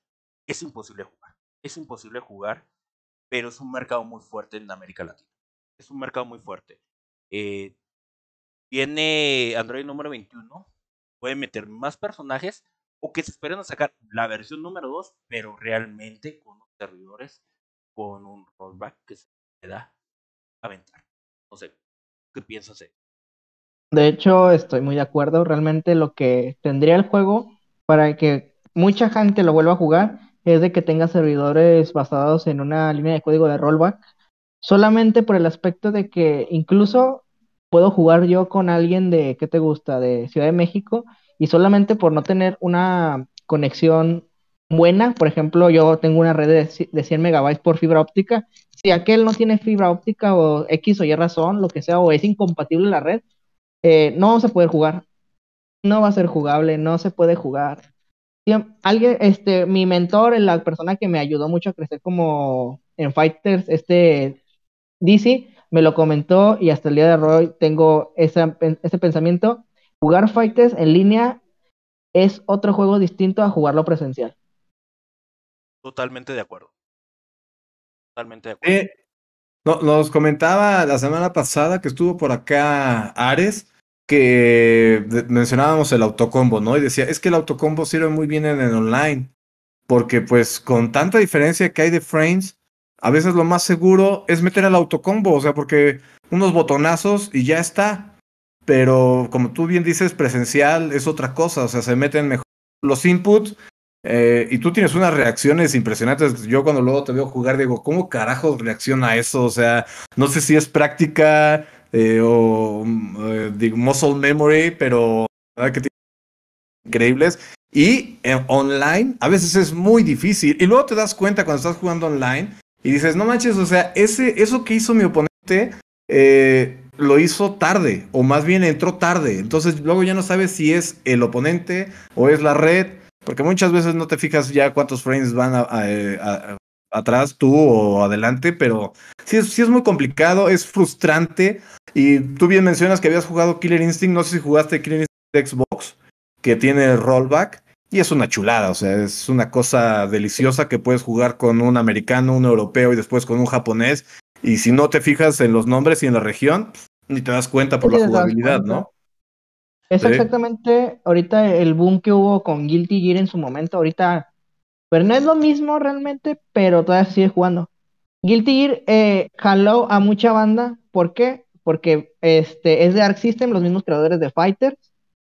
es imposible jugar. Es imposible jugar, pero es un mercado muy fuerte en América Latina. Es un mercado muy fuerte. Eh, viene Android número 21, puede meter más personajes o que se esperen a sacar la versión número 2, pero realmente con los servidores, con un rollback que se pueda aventar. No sé, ¿qué piensas? Eh? De hecho, estoy muy de acuerdo. Realmente lo que tendría el juego para que mucha gente lo vuelva a jugar es de que tenga servidores basados en una línea de código de rollback. Solamente por el aspecto de que incluso puedo jugar yo con alguien de, ¿qué te gusta? De Ciudad de México y solamente por no tener una conexión buena, por ejemplo, yo tengo una red de, de 100 megabytes por fibra óptica. Si aquel no tiene fibra óptica o X o Y razón, lo que sea, o es incompatible la red, eh, no vamos a poder jugar. No va a ser jugable, no se puede jugar. Alguien, este, mi mentor, la persona que me ayudó mucho a crecer como en Fighters, este DC, me lo comentó y hasta el día de hoy tengo ese, ese pensamiento. Jugar Fighters en línea es otro juego distinto a jugarlo presencial. Totalmente de acuerdo. Totalmente de acuerdo. Eh, no, nos comentaba la semana pasada que estuvo por acá Ares, que mencionábamos el autocombo, ¿no? Y decía, es que el autocombo sirve muy bien en el online, porque pues con tanta diferencia que hay de frames, a veces lo más seguro es meter el autocombo, o sea, porque unos botonazos y ya está. Pero como tú bien dices, presencial es otra cosa, o sea, se meten mejor los inputs eh, y tú tienes unas reacciones impresionantes. Yo cuando luego te veo jugar digo, ¿cómo carajo reacciona eso? O sea, no sé si es práctica eh, o eh, muscle memory, pero que increíbles. Y online a veces es muy difícil. Y luego te das cuenta cuando estás jugando online y dices, no manches, o sea, ese, eso que hizo mi oponente lo hizo tarde, o más bien entró tarde. Entonces luego ya no sabes si es el oponente o es la red porque muchas veces no te fijas ya cuántos frames van eh, atrás tú o adelante, pero sí es, sí es muy complicado, es frustrante. Y tú bien mencionas que habías jugado Killer Instinct, no sé si jugaste Killer Instinct Xbox, que tiene rollback. Y es una chulada, o sea, es una cosa deliciosa que puedes jugar con un americano, un europeo y después con un japonés. Y si no te fijas en los nombres y en la región, ni te das cuenta por la jugabilidad, ¿no? Es exactamente ahorita el boom que hubo con Guilty Gear en su momento. Ahorita, pero no es lo mismo realmente, pero todavía sigue jugando. Guilty Gear eh, jaló a mucha banda. ¿Por qué? Porque este, es de Arc System, los mismos creadores de Fighters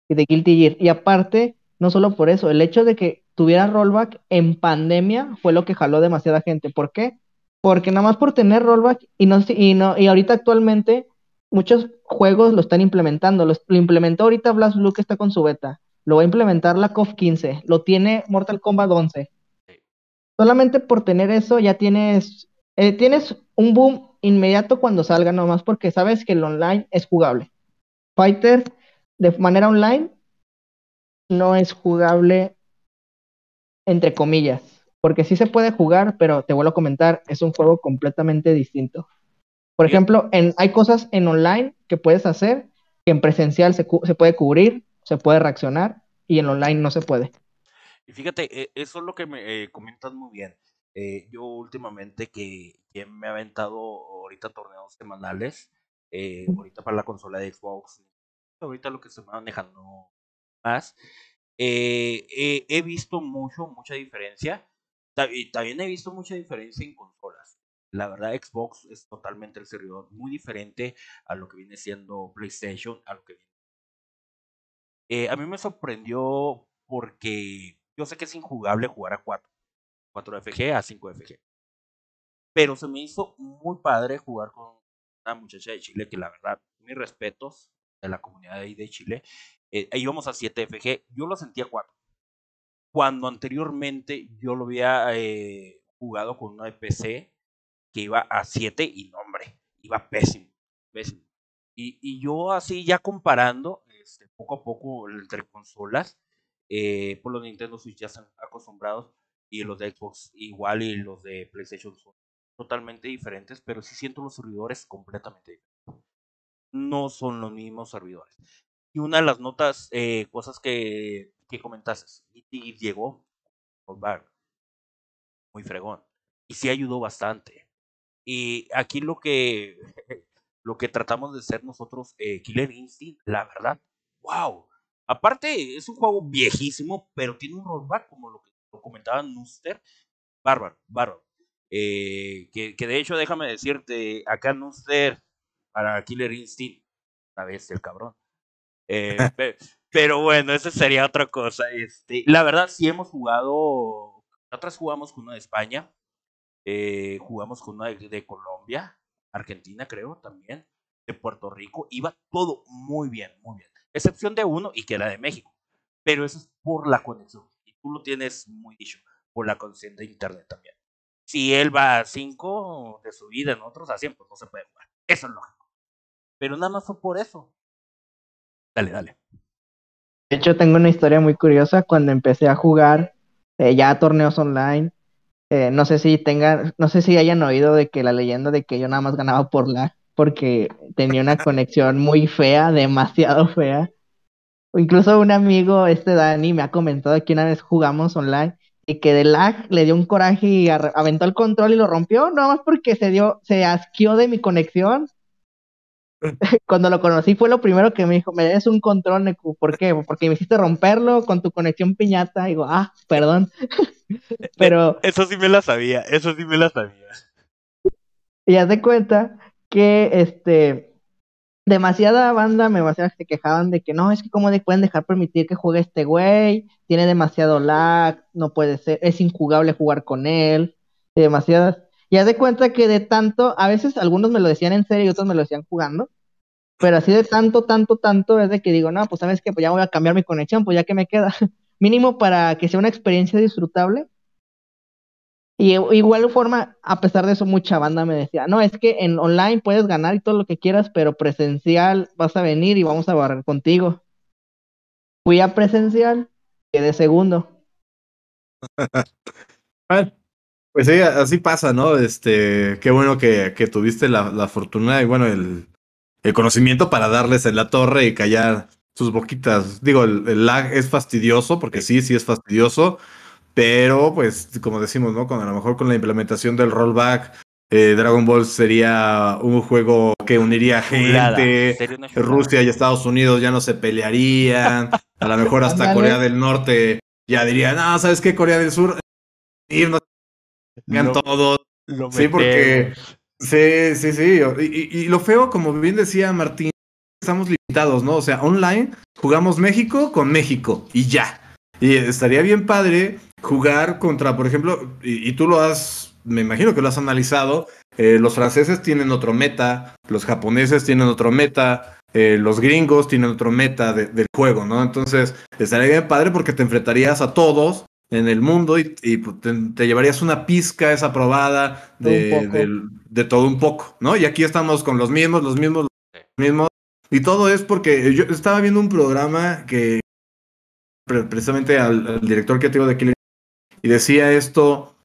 y de Guilty Gear. Y aparte, no solo por eso, el hecho de que tuviera rollback en pandemia fue lo que jaló demasiada gente. ¿Por qué? Porque nada más por tener rollback y no, y no, y ahorita actualmente muchos juegos lo están implementando. Lo, implementó ahorita Blast Blue que está con su beta. Lo va a implementar la KOF 15. Lo tiene Mortal Kombat 11. Solamente por tener eso ya tienes, eh, tienes un boom inmediato cuando salga, nomás porque sabes que el online es jugable. Fighter de manera online no es jugable entre comillas, porque sí se puede jugar, pero te vuelvo a comentar, es un juego completamente distinto. Por ejemplo, en, hay cosas en online que puedes hacer que en presencial se, se puede cubrir, se puede reaccionar y en online no se puede. Y fíjate, e, eso es lo que me eh, comentas muy bien. Eh, yo últimamente que, me he aventado ahorita torneos semanales, eh, ahorita para la consola de Xbox, ahorita lo que se manejando más, he visto mucho, mucha diferencia. Y también he visto mucha diferencia en consolas. La verdad, Xbox es totalmente el servidor muy diferente a lo que viene siendo PlayStation, a lo que viene. Eh, a mí me sorprendió porque yo sé que es injugable jugar a 4, 4 FG a 5 FG. Pero se me hizo muy padre jugar con una muchacha de Chile que la verdad, mis respetos de la comunidad de ahí de Chile. eh, íbamos a 7 FG, yo lo sentía 4. Cuando anteriormente yo lo había eh, jugado con una PC que iba a 7 y no, hombre, iba pésimo, pésimo. Y, y yo así ya comparando, este, poco a poco entre consolas, eh, por los Nintendo Switch ya están acostumbrados y los de Xbox igual y los de PlayStation son totalmente diferentes, pero sí siento los servidores completamente diferentes. No son los mismos servidores. Y una de las notas, eh, cosas que, que comentaste, y llegó muy fregón. Y sí ayudó bastante. Y aquí lo que, lo que tratamos de ser nosotros, eh, Killer Instinct, la verdad, wow. Aparte, es un juego viejísimo, pero tiene un rollback, como lo que lo comentaba Nuster. Bárbaro, bárbaro. Eh, que, que, de hecho, déjame decirte, acá Nuster, para Killer Instinct, una vez el cabrón. Eh, pero bueno, eso sería otra cosa. Este, la verdad, sí hemos jugado. Nosotros jugamos con una de España. Eh, jugamos con una de, Colombia. Argentina, creo, también. De Puerto Rico. Iba todo muy bien, muy bien. Excepción de uno y que era de México. Pero eso es por la conexión. Y tú lo tienes muy dicho. Por la conexión de internet también. Si él va a 5 de su vida, nosotros a 100, pues no se puede jugar. Eso es lógico. Pero nada más fue por eso. Dale, dale. De hecho, tengo una historia muy curiosa. Cuando empecé a jugar eh, ya torneos online, eh, no sé si tengan, no sé si hayan oído de que la leyenda de que yo nada más ganaba por lag, porque tenía una conexión muy fea, demasiado fea. O incluso un amigo, este Dani, me ha comentado que una vez jugamos online y que de lag le dio un coraje y aventó el control y lo rompió, nada más porque se dio, se asqueó de mi conexión Cuando lo conocí fue lo primero que me dijo, me des un control, Neku. ¿Por qué? Porque me hiciste romperlo con tu conexión piñata. Y digo, ah, perdón. Pero... Eso sí me la sabía, eso sí me la sabía. Y haz de cuenta que, este, demasiada banda, me se quejaban de que no, es que cómo pueden dejar permitir que juegue este güey, tiene demasiado lag, no puede ser, es injugable jugar con él, y demasiadas ya de cuenta que de tanto, a veces algunos me lo decían en serio y otros me lo decían jugando, pero así de tanto, tanto, tanto es de que digo, no, pues sabes que pues ya voy a cambiar mi conexión, pues ya que me queda, mínimo para que sea una experiencia disfrutable. Y igual forma, a pesar de eso, mucha banda me decía, no, es que en online puedes ganar y todo lo que quieras, pero presencial vas a venir y vamos a barrer contigo. Fui a presencial, quedé segundo. Pues sí, así pasa, ¿no? Este, qué bueno que, que tuviste la, la, fortuna y bueno, el, el, conocimiento para darles en la torre y callar sus boquitas. Digo, el, lag es fastidioso, porque sí, sí es fastidioso, pero pues, como decimos, ¿no? Con, a lo mejor con la implementación del rollback, eh, Dragon Ball sería un juego que uniría gente, Rusia y Estados Unidos ya no se pelearían, a lo mejor hasta Corea del Norte ya diría, no, ¿sabes qué? Corea del Sur, irnos lo, todos. sí, porque. Sí, sí, sí. Y, y, lo feo, como bien decía Martín, estamos limitados, ¿no? O sea, online jugamos México con México y ya. Y estaría bien padre jugar contra, por ejemplo, y, tú lo has, me imagino que lo has analizado, eh, los franceses tienen otro meta, los japoneses tienen otro meta, eh, los gringos tienen otro meta del juego, ¿no? Entonces, estaría bien padre porque te enfrentarías a todos en el mundo y, pues, te, llevarías una pizca esa probada de, de, todo un poco, ¿no? Y aquí estamos con los mismos, los mismos, los mismos. Y todo es porque yo estaba viendo un programa que precisamente al, director creativo de Killer y decía esto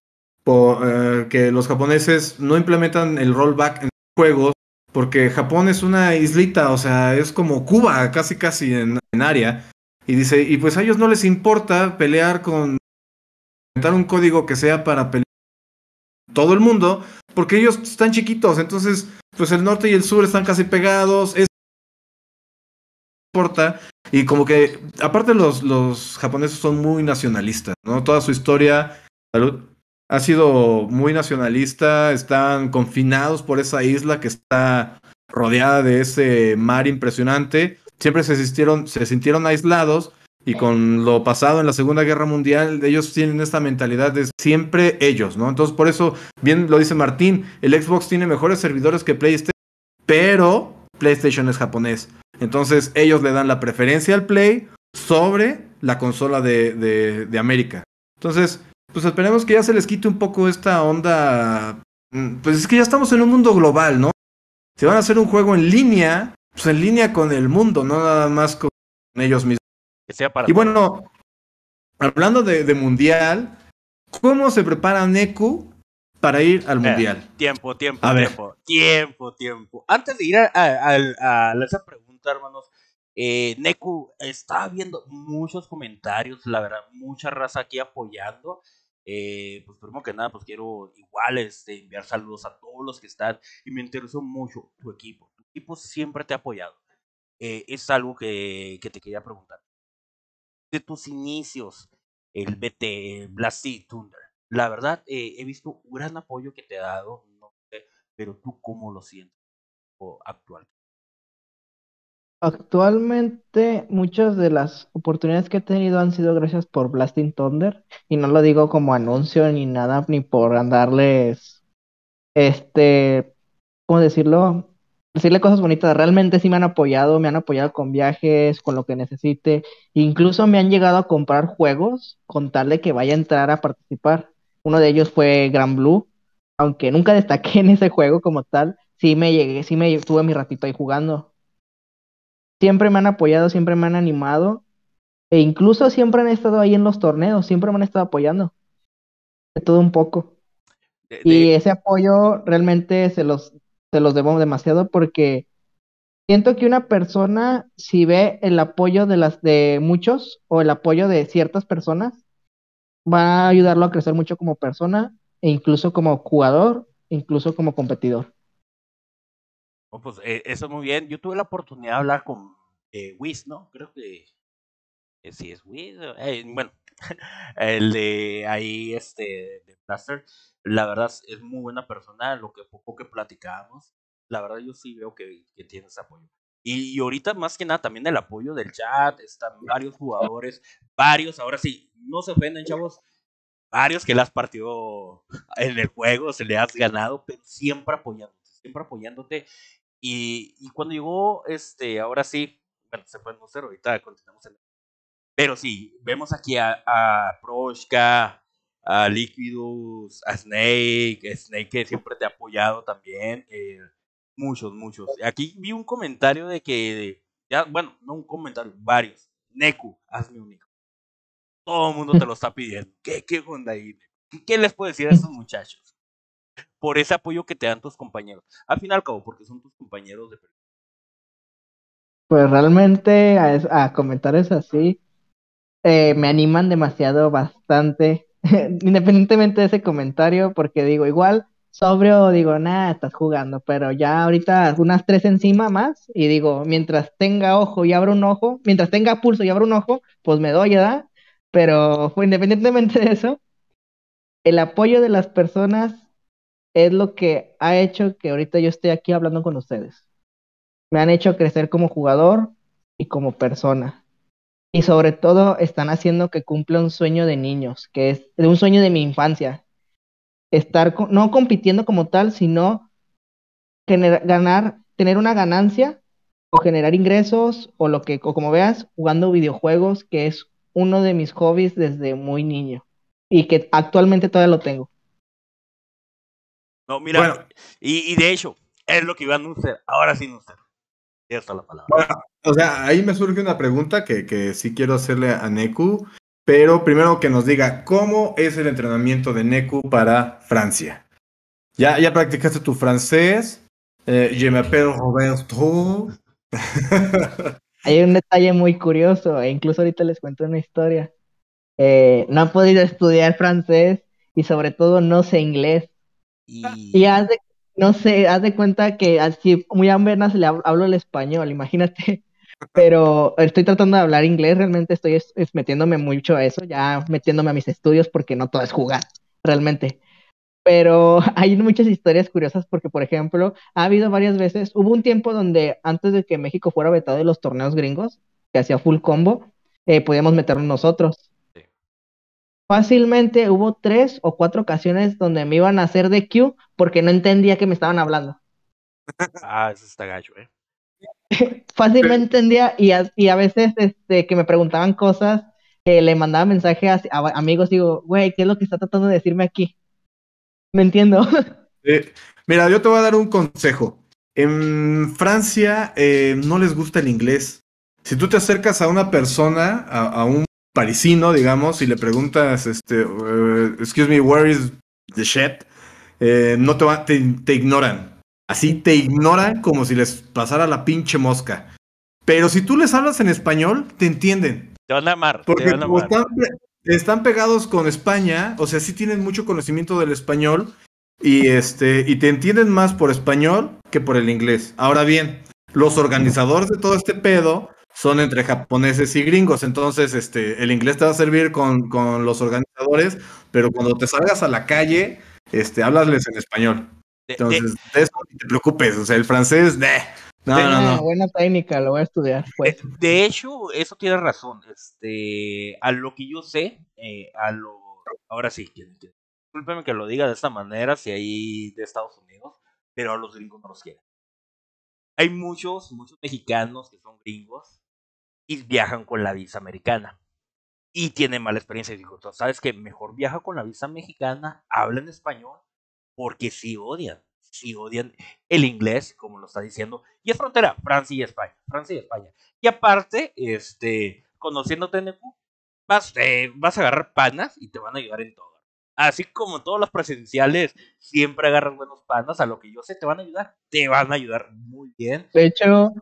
eh, que los japoneses no implementan el rollback en juegos porque Japón es una islita, o sea, es como Cuba, casi casi en, en área. Y dice, y pues a ellos no les importa pelear con un código que sea para todo el mundo, porque ellos están chiquitos, entonces, pues el norte y el sur están casi pegados, es importa, y como que, aparte los, los japoneses son muy nacionalistas, ¿no? Toda su historia, ha sido muy nacionalista, están confinados por esa isla que está rodeada de ese mar impresionante, siempre se, sintieron, se sintieron aislados, y con lo pasado en la Segunda Guerra Mundial, ellos tienen esta mentalidad de siempre ellos, ¿no? Entonces, por eso, bien lo dice Martín, el Xbox tiene mejores servidores que PlayStation, pero PlayStation es japonés. Entonces ellos le dan la preferencia al Play sobre la consola de, de, de América. Entonces, pues esperemos que ya se les quite un poco esta onda. mm, Pues es que ya estamos en un mundo global, ¿no? Si van a hacer un juego en línea, pues en línea con el mundo, no nada más con ellos mismos. Que sea para Y bueno, hablando de, de mundial, ¿cómo se prepara Neku para ir al mundial? Tiempo, tiempo, A ver. tiempo, tiempo, tiempo. Antes de ir a, a- a- a esa pregunta, hermanos, eh, Neku, estaba viendo muchos comentarios, la verdad, mucha raza aquí apoyando. Eh, pues primero que nada, pues quiero igual este, enviar saludos a todos los que están y me interesó mucho tu equipo. Tu equipo siempre te ha apoyado. Eh, es algo que, que te quería preguntar. Tus inicios, el BT, Blasty Thunder, la verdad, eh, he visto un gran apoyo que te ha dado, no sé, pero tú cómo lo sientes o actual. Actualmente muchas de las oportunidades que he tenido han sido gracias por Blasting Thunder y no lo digo como anuncio ni nada, ni por andarles, este, ¿cómo decirlo? Decirle cosas bonitas. Realmente sí me han apoyado, me han apoyado con viajes, con lo que necesite. Incluso me han llegado a comprar juegos con tal de que vaya a entrar a participar. Uno de ellos fue Gran Blue, aunque nunca destaqué en ese juego como tal. Sí me llegué, sí me tuve mi ratito ahí jugando siempre me han apoyado, siempre me han animado e incluso siempre han estado ahí en los torneos, siempre me han estado apoyando. De todo un poco. De- Y ese apoyo realmente se los, se los debo demasiado porque siento que una persona, si ve el apoyo de las de muchos o el apoyo de ciertas personas, va a ayudarlo a crecer mucho como persona e incluso como jugador, incluso como competidor. oh, pues, eh, eso es muy bien. Yo tuve la oportunidad de hablar con eh, Wiz, ¿no? Creo que eh, sí es eh, bueno, el de ahí, este, de Blaster. La verdad es- muy buena persona, lo que poco que platicábamos. La verdad yo sí veo que, que apoyo. Y, y ahorita más que nada también el apoyo del chat, están varios jugadores, varios, ahora sí, no se ofenden chavos, varios que le has partido en el juego, se le has ganado, pero siempre apoyándote, siempre apoyándote. Y, y cuando llegó, este, ahora sí, bueno, se puede no ser, ahorita continuamos en pero sí, vemos aquí a, Proshka, a Liquidus, a Snake, Snake que siempre te ha apoyado también, muchos, muchos. Aquí vi un comentario de que, ya, bueno, no un comentario, varios. Neku, hazme un hijo. Todo el mundo te lo está pidiendo. ¿Qué, qué onda ahí? ¿Qué, les puedo decir a estos muchachos? Por ese apoyo que te dan tus compañeros. Al fin y al cabo, porque son tus compañeros de Pues realmente a, a comentarios así eh, me animan demasiado, bastante, independientemente de ese comentario, porque digo, igual sobrio, digo, nada, estás jugando, pero ya ahorita unas tres encima más, y digo, mientras tenga ojo y abra un ojo, mientras tenga pulso y abra un ojo, pues me doy, ¿verdad? Pero independientemente de eso, el apoyo de las personas es lo que ha hecho que ahorita yo esté aquí hablando con ustedes. Me han hecho crecer como jugador y como persona. Y sobre todo están haciendo que cumpla un sueño de niños, que es de un sueño de mi infancia. Estar co- no compitiendo como tal, sino gener- ganar, tener una ganancia o generar ingresos o lo que, o como veas, jugando videojuegos, que es uno de mis hobbies desde muy niño y que actualmente todavía lo tengo. No, mira, Bueno. y, y de hecho, es lo que iba a anunciar. Ahora sí, anunciar. Ya está la palabra. Bueno, o sea, ahí me surge una pregunta que, que sí quiero hacerle a Neku, pero primero que nos diga cómo es el entrenamiento de Neku para Francia. ¿Ya, ya practicaste tu francés? Eh, je m'appelle Roberto. Hay un detalle muy curioso, e incluso ahorita les cuento una historia. Eh, no he podido estudiar francés y sobre todo no sé inglés. Y, Y haz de, no sé, haz de cuenta que así muy apenas le hab- hablo el español, imagínate. Pero estoy tratando de hablar inglés, realmente estoy es- es metiéndome mucho a eso, ya metiéndome a mis estudios porque no todo es jugar, realmente. Pero hay muchas historias curiosas porque, por ejemplo, ha habido varias veces, hubo un tiempo donde antes de que México fuera vetado de los torneos gringos, que hacía full combo, eh, podíamos meternos nosotros. Sí. Fácilmente hubo tres o cuatro ocasiones donde me iban a hacer de Q porque no entendía que me estaban hablando. ah, eso está gacho, ¿eh? fácil me entendía y a, y a veces este, que me preguntaban cosas, eh, le mandaba mensajes a, a amigos, digo, güey, ¿qué es lo que está tratando de decirme aquí? Me entiendo. Eh, mira, yo te voy a dar un consejo. En Francia eh, no les gusta el inglés. Si tú te acercas a una persona, a, a un parisino, digamos, y le preguntas, este, uh, excuse me, where is the shit? Eh, no te, va, te, te ignoran. Así te ignoran como si les pasara la pinche mosca. Pero si tú les hablas en español, te entienden. Te van a amar. Porque a amar. están pegados con España, o sea, sí tienen mucho conocimiento del español y este y te entienden más por español que por el inglés. Ahora bien, los organizadores de todo este pedo son entre japoneses y gringos, entonces este el inglés te va a servir con, con los organizadores, pero cuando te salgas a la calle, este háblales en español. De- Entonces, de eso no te preocupes, o sea, el francés, de no, no, no. buena técnica, lo voy a estudiar. Pues. De, de hecho, eso tiene razón. Este, a lo que yo sé, eh, a lo, ahora sí, discúlpeme que lo diga de esta manera, si hay de Estados Unidos, pero a los gringos no los quieren. Hay muchos, muchos mexicanos que son gringos y viajan con la visa americana y tienen mala experiencia. Y digo, "Tú ¿sabes que Mejor viaja con la visa mexicana, habla en español, porque sí odian, sí odian el inglés, como lo está diciendo, y es frontera, Francia y España, Francia y España. Y aparte, este, conociéndote en vas, eh, vas a agarrar panas y te van a ayudar en todo. Así como todos los presidenciales siempre agarras buenos panas, a lo que yo sé te van a ayudar, te van a ayudar muy bien. De hecho,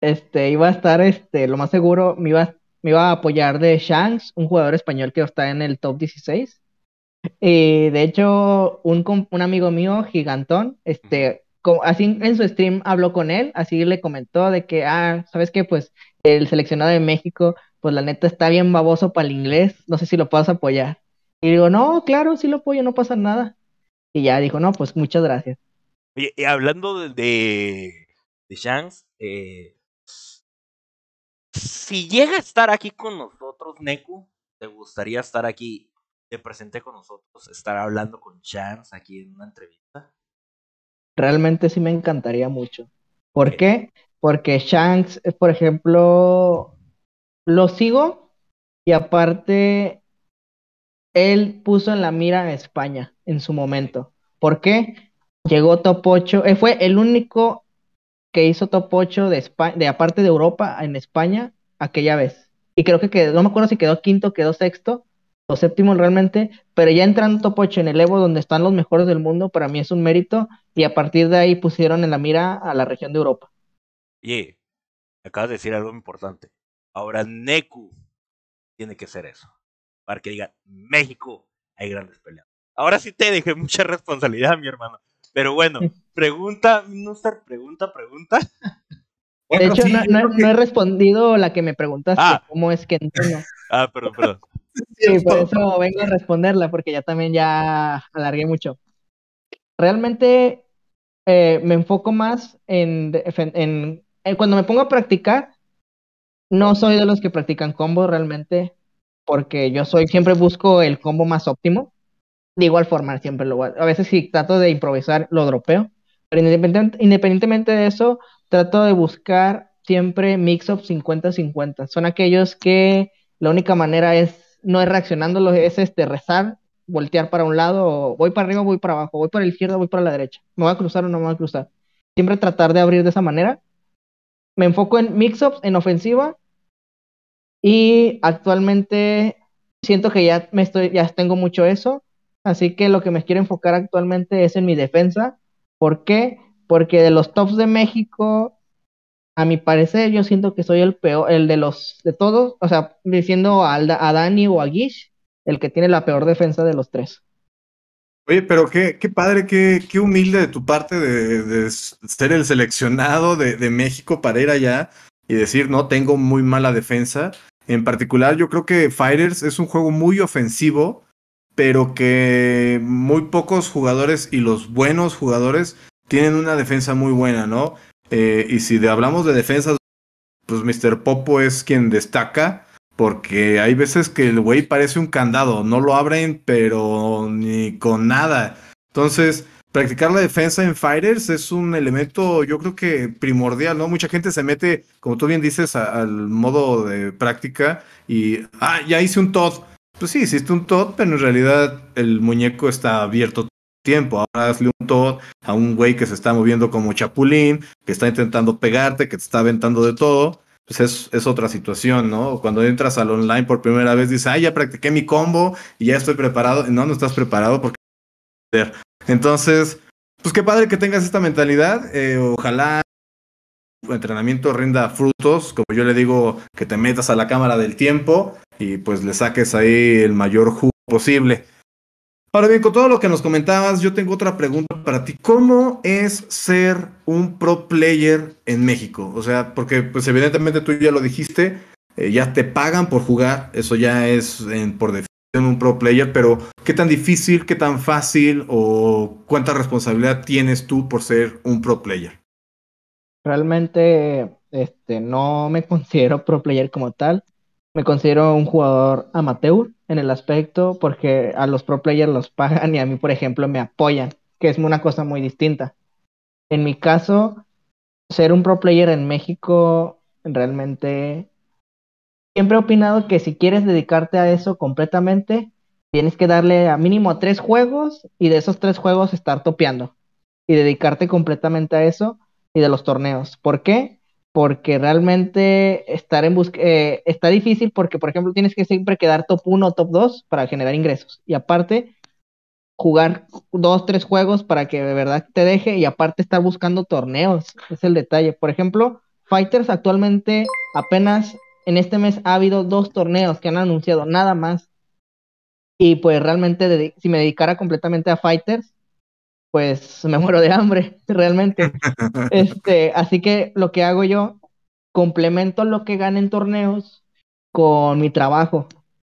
este, iba a estar, este, lo más seguro, me iba, me iba a apoyar de Shanks, un jugador español que está en el top 16. Y de hecho, un, un amigo mío, Gigantón, este, así en su stream habló con él, así le comentó de que, ah, ¿sabes qué? Pues el seleccionado de México, pues la neta está bien baboso para el inglés, no sé si lo puedas apoyar. Y digo, no, claro, sí lo apoyo, no pasa nada. Y ya dijo, no, pues muchas gracias. Y hablando de, de, de Shanks, eh, si llega a estar aquí con nosotros, Neku, ¿te gustaría estar aquí de presente con nosotros, estar hablando con Shanks aquí en una entrevista? Realmente sí me encantaría mucho. ¿Por qué? Porque Shanks, por ejemplo, lo sigo y aparte él puso en la mira a España en su momento. ¿Por qué? Llegó top 8, eh, fue el único que hizo top 8 de España, de aparte de Europa en España aquella vez. Y creo que quedó, no me acuerdo si quedó quinto, quedó sexto o séptimo realmente, pero ya entrando top 8 en el Evo donde están los mejores del mundo, para mí es un mérito y a partir de ahí pusieron en la mira a la región de Europa. Oye, acabas de decir algo importante. Ahora Neku tiene que ser eso. Para que diga, México, hay grandes peleas. Ahora sí te dejé mucha responsabilidad, mi hermano. Pero bueno, pregunta, Mister, pregunta, pregunta. De Bueno, hecho, sí, no, no- que- no he respondido la que me preguntaste, Ah. cómo es que entreno. Ah, perdón, perdón. Sí, por eso vengo a responderla, porque ya también ya alargué mucho. Realmente eh, me enfoco más en, en, en cuando me pongo a practicar, no soy de los que practican combos realmente, porque yo soy, siempre busco el combo más óptimo. De igual forma, siempre lo voy a, a veces si trato de improvisar, lo dropeo. Pero independent- independientemente de eso, trato de buscar siempre mix-up 50-50. Son aquellos que la única manera es, no es reaccionándolo, es este, rezar, voltear para un lado, voy para arriba, voy para abajo, voy para la izquierda, voy para la derecha. ¿Me voy a cruzar o no me voy a cruzar? Siempre tratar de abrir de esa manera. Me enfoco en mix-ups, en ofensiva, y actualmente siento que ya me estoy, ya tengo mucho eso. Así que lo que me quiero enfocar actualmente es en mi defensa. ¿Por qué? Porque de los tops de México, a mi parecer, yo siento que soy el peor, el de los, de todos, o sea, diciendo a, Dani o a Gish, el que tiene la peor defensa de los tres. Oye, pero qué, qué padre, qué, qué humilde de tu parte de, de ser el seleccionado de, de México para ir allá y decir, no, tengo muy mala defensa. En particular, yo creo que Fighters es un juego muy ofensivo, pero que muy pocos jugadores y los buenos jugadores tienen una defensa muy buena, ¿no? Eh, y si hablamos de defensas, pues Mr. Popo es quien destaca, porque hay veces que el güey parece un candado, no lo abren, pero ni con nada. Entonces, practicar la defensa en fighters es un elemento, yo creo que primordial, ¿no? Mucha gente se mete, como tú bien dices, al modo de práctica y, ah, ya hice un Todd. Pues sí, hiciste un Todd, pero en realidad el muñeco está abierto tiempo. Ahora hazle un Todd a un güey que se está moviendo como chapulín, que está intentando pegarte, que te está aventando de todo. Pues es, otra situación, ¿no? Cuando entras al online por primera vez, dices, ah, ya practiqué mi combo y ya estoy preparado. No, no estás preparado porque entonces, pues qué padre que tengas esta mentalidad. Eh, ojalá entrenamiento rinda frutos, como yo le digo, que te metas a la cámara del tiempo y pues le saques ahí el mayor jugo posible. Ahora bien, con todo lo que nos comentabas, yo tengo otra pregunta para ti. ¿Cómo es ser un pro player en México? O sea, porque pues evidentemente tú ya lo dijiste, eh, ya te pagan por jugar, eso ya es por definición un pro player, pero ¿qué tan difícil, qué tan fácil o cuánta responsabilidad tienes tú por ser un pro player? Realmente este, no me considero pro player como tal, me considero un jugador amateur en el aspecto porque a los pro players los pagan y a mí, por ejemplo, me apoyan, que es una cosa muy distinta. En mi caso, ser un pro player en México realmente siempre he opinado que si quieres dedicarte a eso completamente, tienes que darle a mínimo tres juegos y de esos tres juegos estar topeando y dedicarte completamente a eso y de los torneos. ¿Por qué? Porque realmente estar en busca eh, está difícil porque, por ejemplo, tienes que siempre quedar top 1 o top 2 para generar ingresos. Y aparte, jugar dos, tres juegos para que de verdad te deje y aparte estar buscando torneos. Es el detalle. Por ejemplo, Fighters actualmente apenas en este mes ha habido dos torneos que han anunciado, nada más. Y pues realmente, si me dedicara completamente a Fighters, pues me muero de hambre, realmente. este, así que lo que hago yo, complemento lo que gane en torneos con mi trabajo.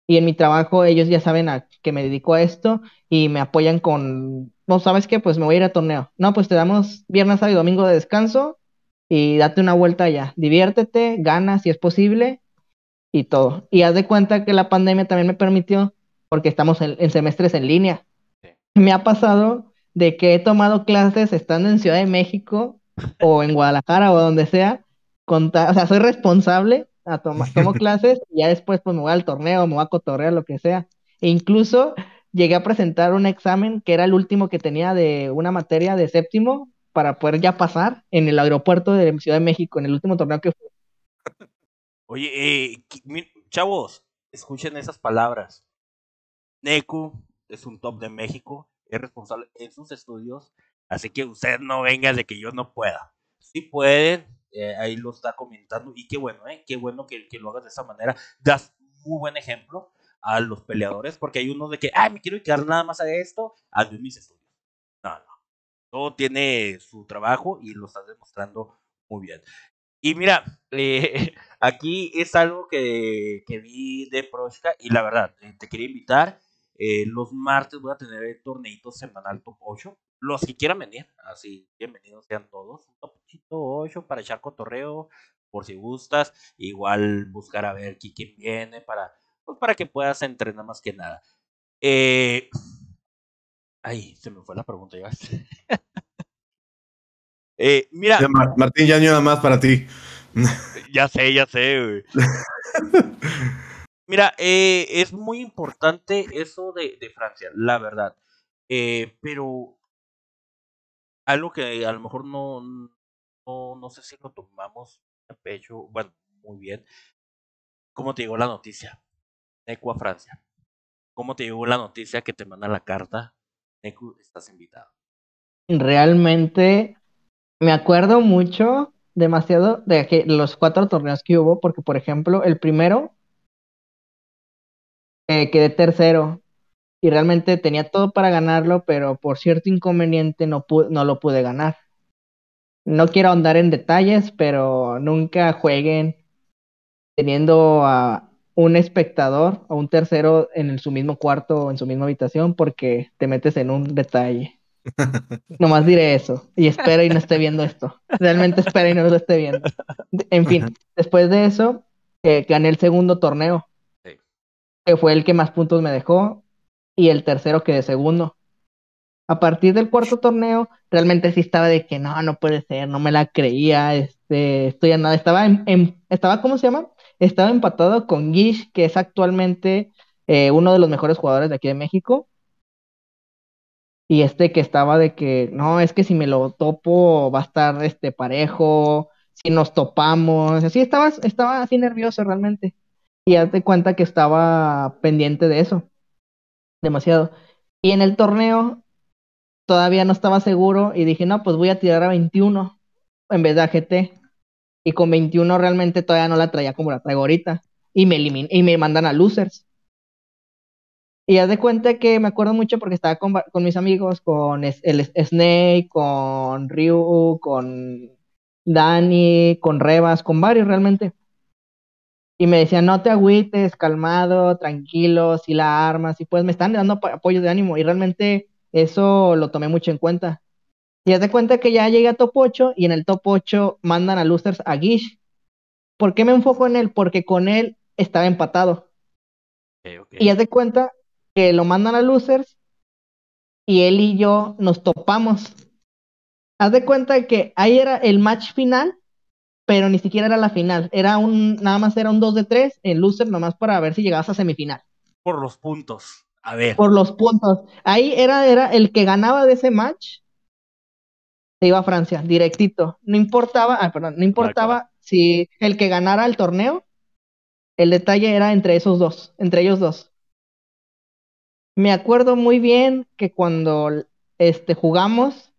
Y en mi trabajo ellos ya saben a que me dedico a esto y me apoyan con, no sabes qué, pues me voy a ir a torneo. No, pues te damos viernes, sábado y domingo de descanso y date una vuelta allá. Diviértete, gana si es posible y todo. Y haz de cuenta que la pandemia también me permitió, porque estamos en, semestres en línea. Me ha pasado de que he tomado clases estando en Ciudad de México o en Guadalajara o donde sea. o sea, soy responsable, a tomar, tomo clases y ya después pues me voy al torneo, me voy a cotorrear, lo que sea. E incluso llegué a presentar un examen que era el último que tenía de una materia de séptimo para poder ya pasar en el aeropuerto de Ciudad de México, en el último torneo que fue. Oye, eh, chavos, escuchen esas palabras. Neku es un top de México, es responsable en sus estudios, así que usted no venga de que yo no pueda. Si pueden, eh, ahí lo está comentando, y qué bueno, ¿eh? Qué bueno que, que lo hagas de esa manera. Das muy buen ejemplo a los peleadores, porque hay unos de que, ay, me quiero dedicar nada más a esto, a mis estudios. No, no. Todo tiene su trabajo y lo estás demostrando muy bien. Y mira, eh, aquí es algo que, que, vi de Proshka y la verdad, eh, te quería invitar. Eh, los martes voy a tener el torneito semanal top 8. Los que quieran venir, así, bienvenidos sean todos. Un top 8 para echar cotorreo, por si gustas. Igual buscar a ver quién viene para, pues, para que puedas entrenar más que nada. Eh, ay, se me fue la pregunta ya. Eh, mira. Martín, ya nada más para ti. Ya sé, ya sé, Mira, eh, es muy importante eso de, Francia, la verdad. Eh, pero algo que a lo mejor no, no, no sé si lo tomamos a pecho, bueno, muy bien. ¿Cómo te llegó la noticia? Neco a Francia. ¿Cómo te llegó la noticia que te manda la carta? Neco, estás invitado. Realmente me acuerdo mucho, demasiado, de que los cuatro torneos que hubo, porque por ejemplo, el primero eh, quedé tercero y realmente tenía todo para ganarlo, pero por cierto inconveniente no, no lo pude ganar. No quiero ahondar en detalles, pero nunca jueguen teniendo a un espectador o un tercero en su mismo cuarto o en su misma habitación porque te metes en un detalle. Nomás diré eso. Y espero y no esté viendo esto. Realmente espero y no lo esté viendo. En fin, después de eso, eh, gané el segundo torneo. Que fue el que más puntos me dejó. Y el tercero quedé segundo. A partir del cuarto torneo, realmente sí estaba de que no, no puede ser, no me la creía, este, estoy a nada, estaba en, estaba, ¿cómo se llama? Estaba empatado con Gish, que es actualmente eh, uno de los mejores jugadores de aquí de México. Y este que estaba de que, no, es que si me lo topo va a estar este parejo, si nos topamos, así estaba, estaba así nervioso realmente. Y hazte cuenta que estaba pendiente de eso. Demasiado. Y en el torneo todavía no estaba seguro y dije, no, pues voy a tirar a 21 en vez de a GT. Y con 21 realmente todavía no la traía como la traigo ahorita. Y me, y me mandan a losers. Y haz de cuenta que me acuerdo mucho porque estaba con, mis amigos, con el Snake, con Ryu, con Dani, con Rebas, con varios realmente. Y me decían, no te agüites, calmado, tranquilo, si la armas, y pues me están dando apoyo de ánimo. Y realmente eso lo tomé mucho en cuenta. Y haz de cuenta que ya llegué a top 8 y en el top 8 mandan a Losers a Gish. ¿Por qué me enfoco en él? Porque con él estaba empatado. Y haz de cuenta que lo mandan a Losers y él y yo nos topamos. Haz de cuenta que ahí era el match final, pero ni siquiera era la final. Era un, nada más era un 2 de 3 en Losers, nomás para ver si llegabas a semifinal. Por los puntos. A ver. Por los puntos. Ahí era, era el que ganaba de ese match, se iba a Francia, directito. No importaba, ah, perdón, no importaba si el que ganara el torneo, el detalle era entre esos dos, entre ellos dos. Me acuerdo muy bien que cuando este, jugamos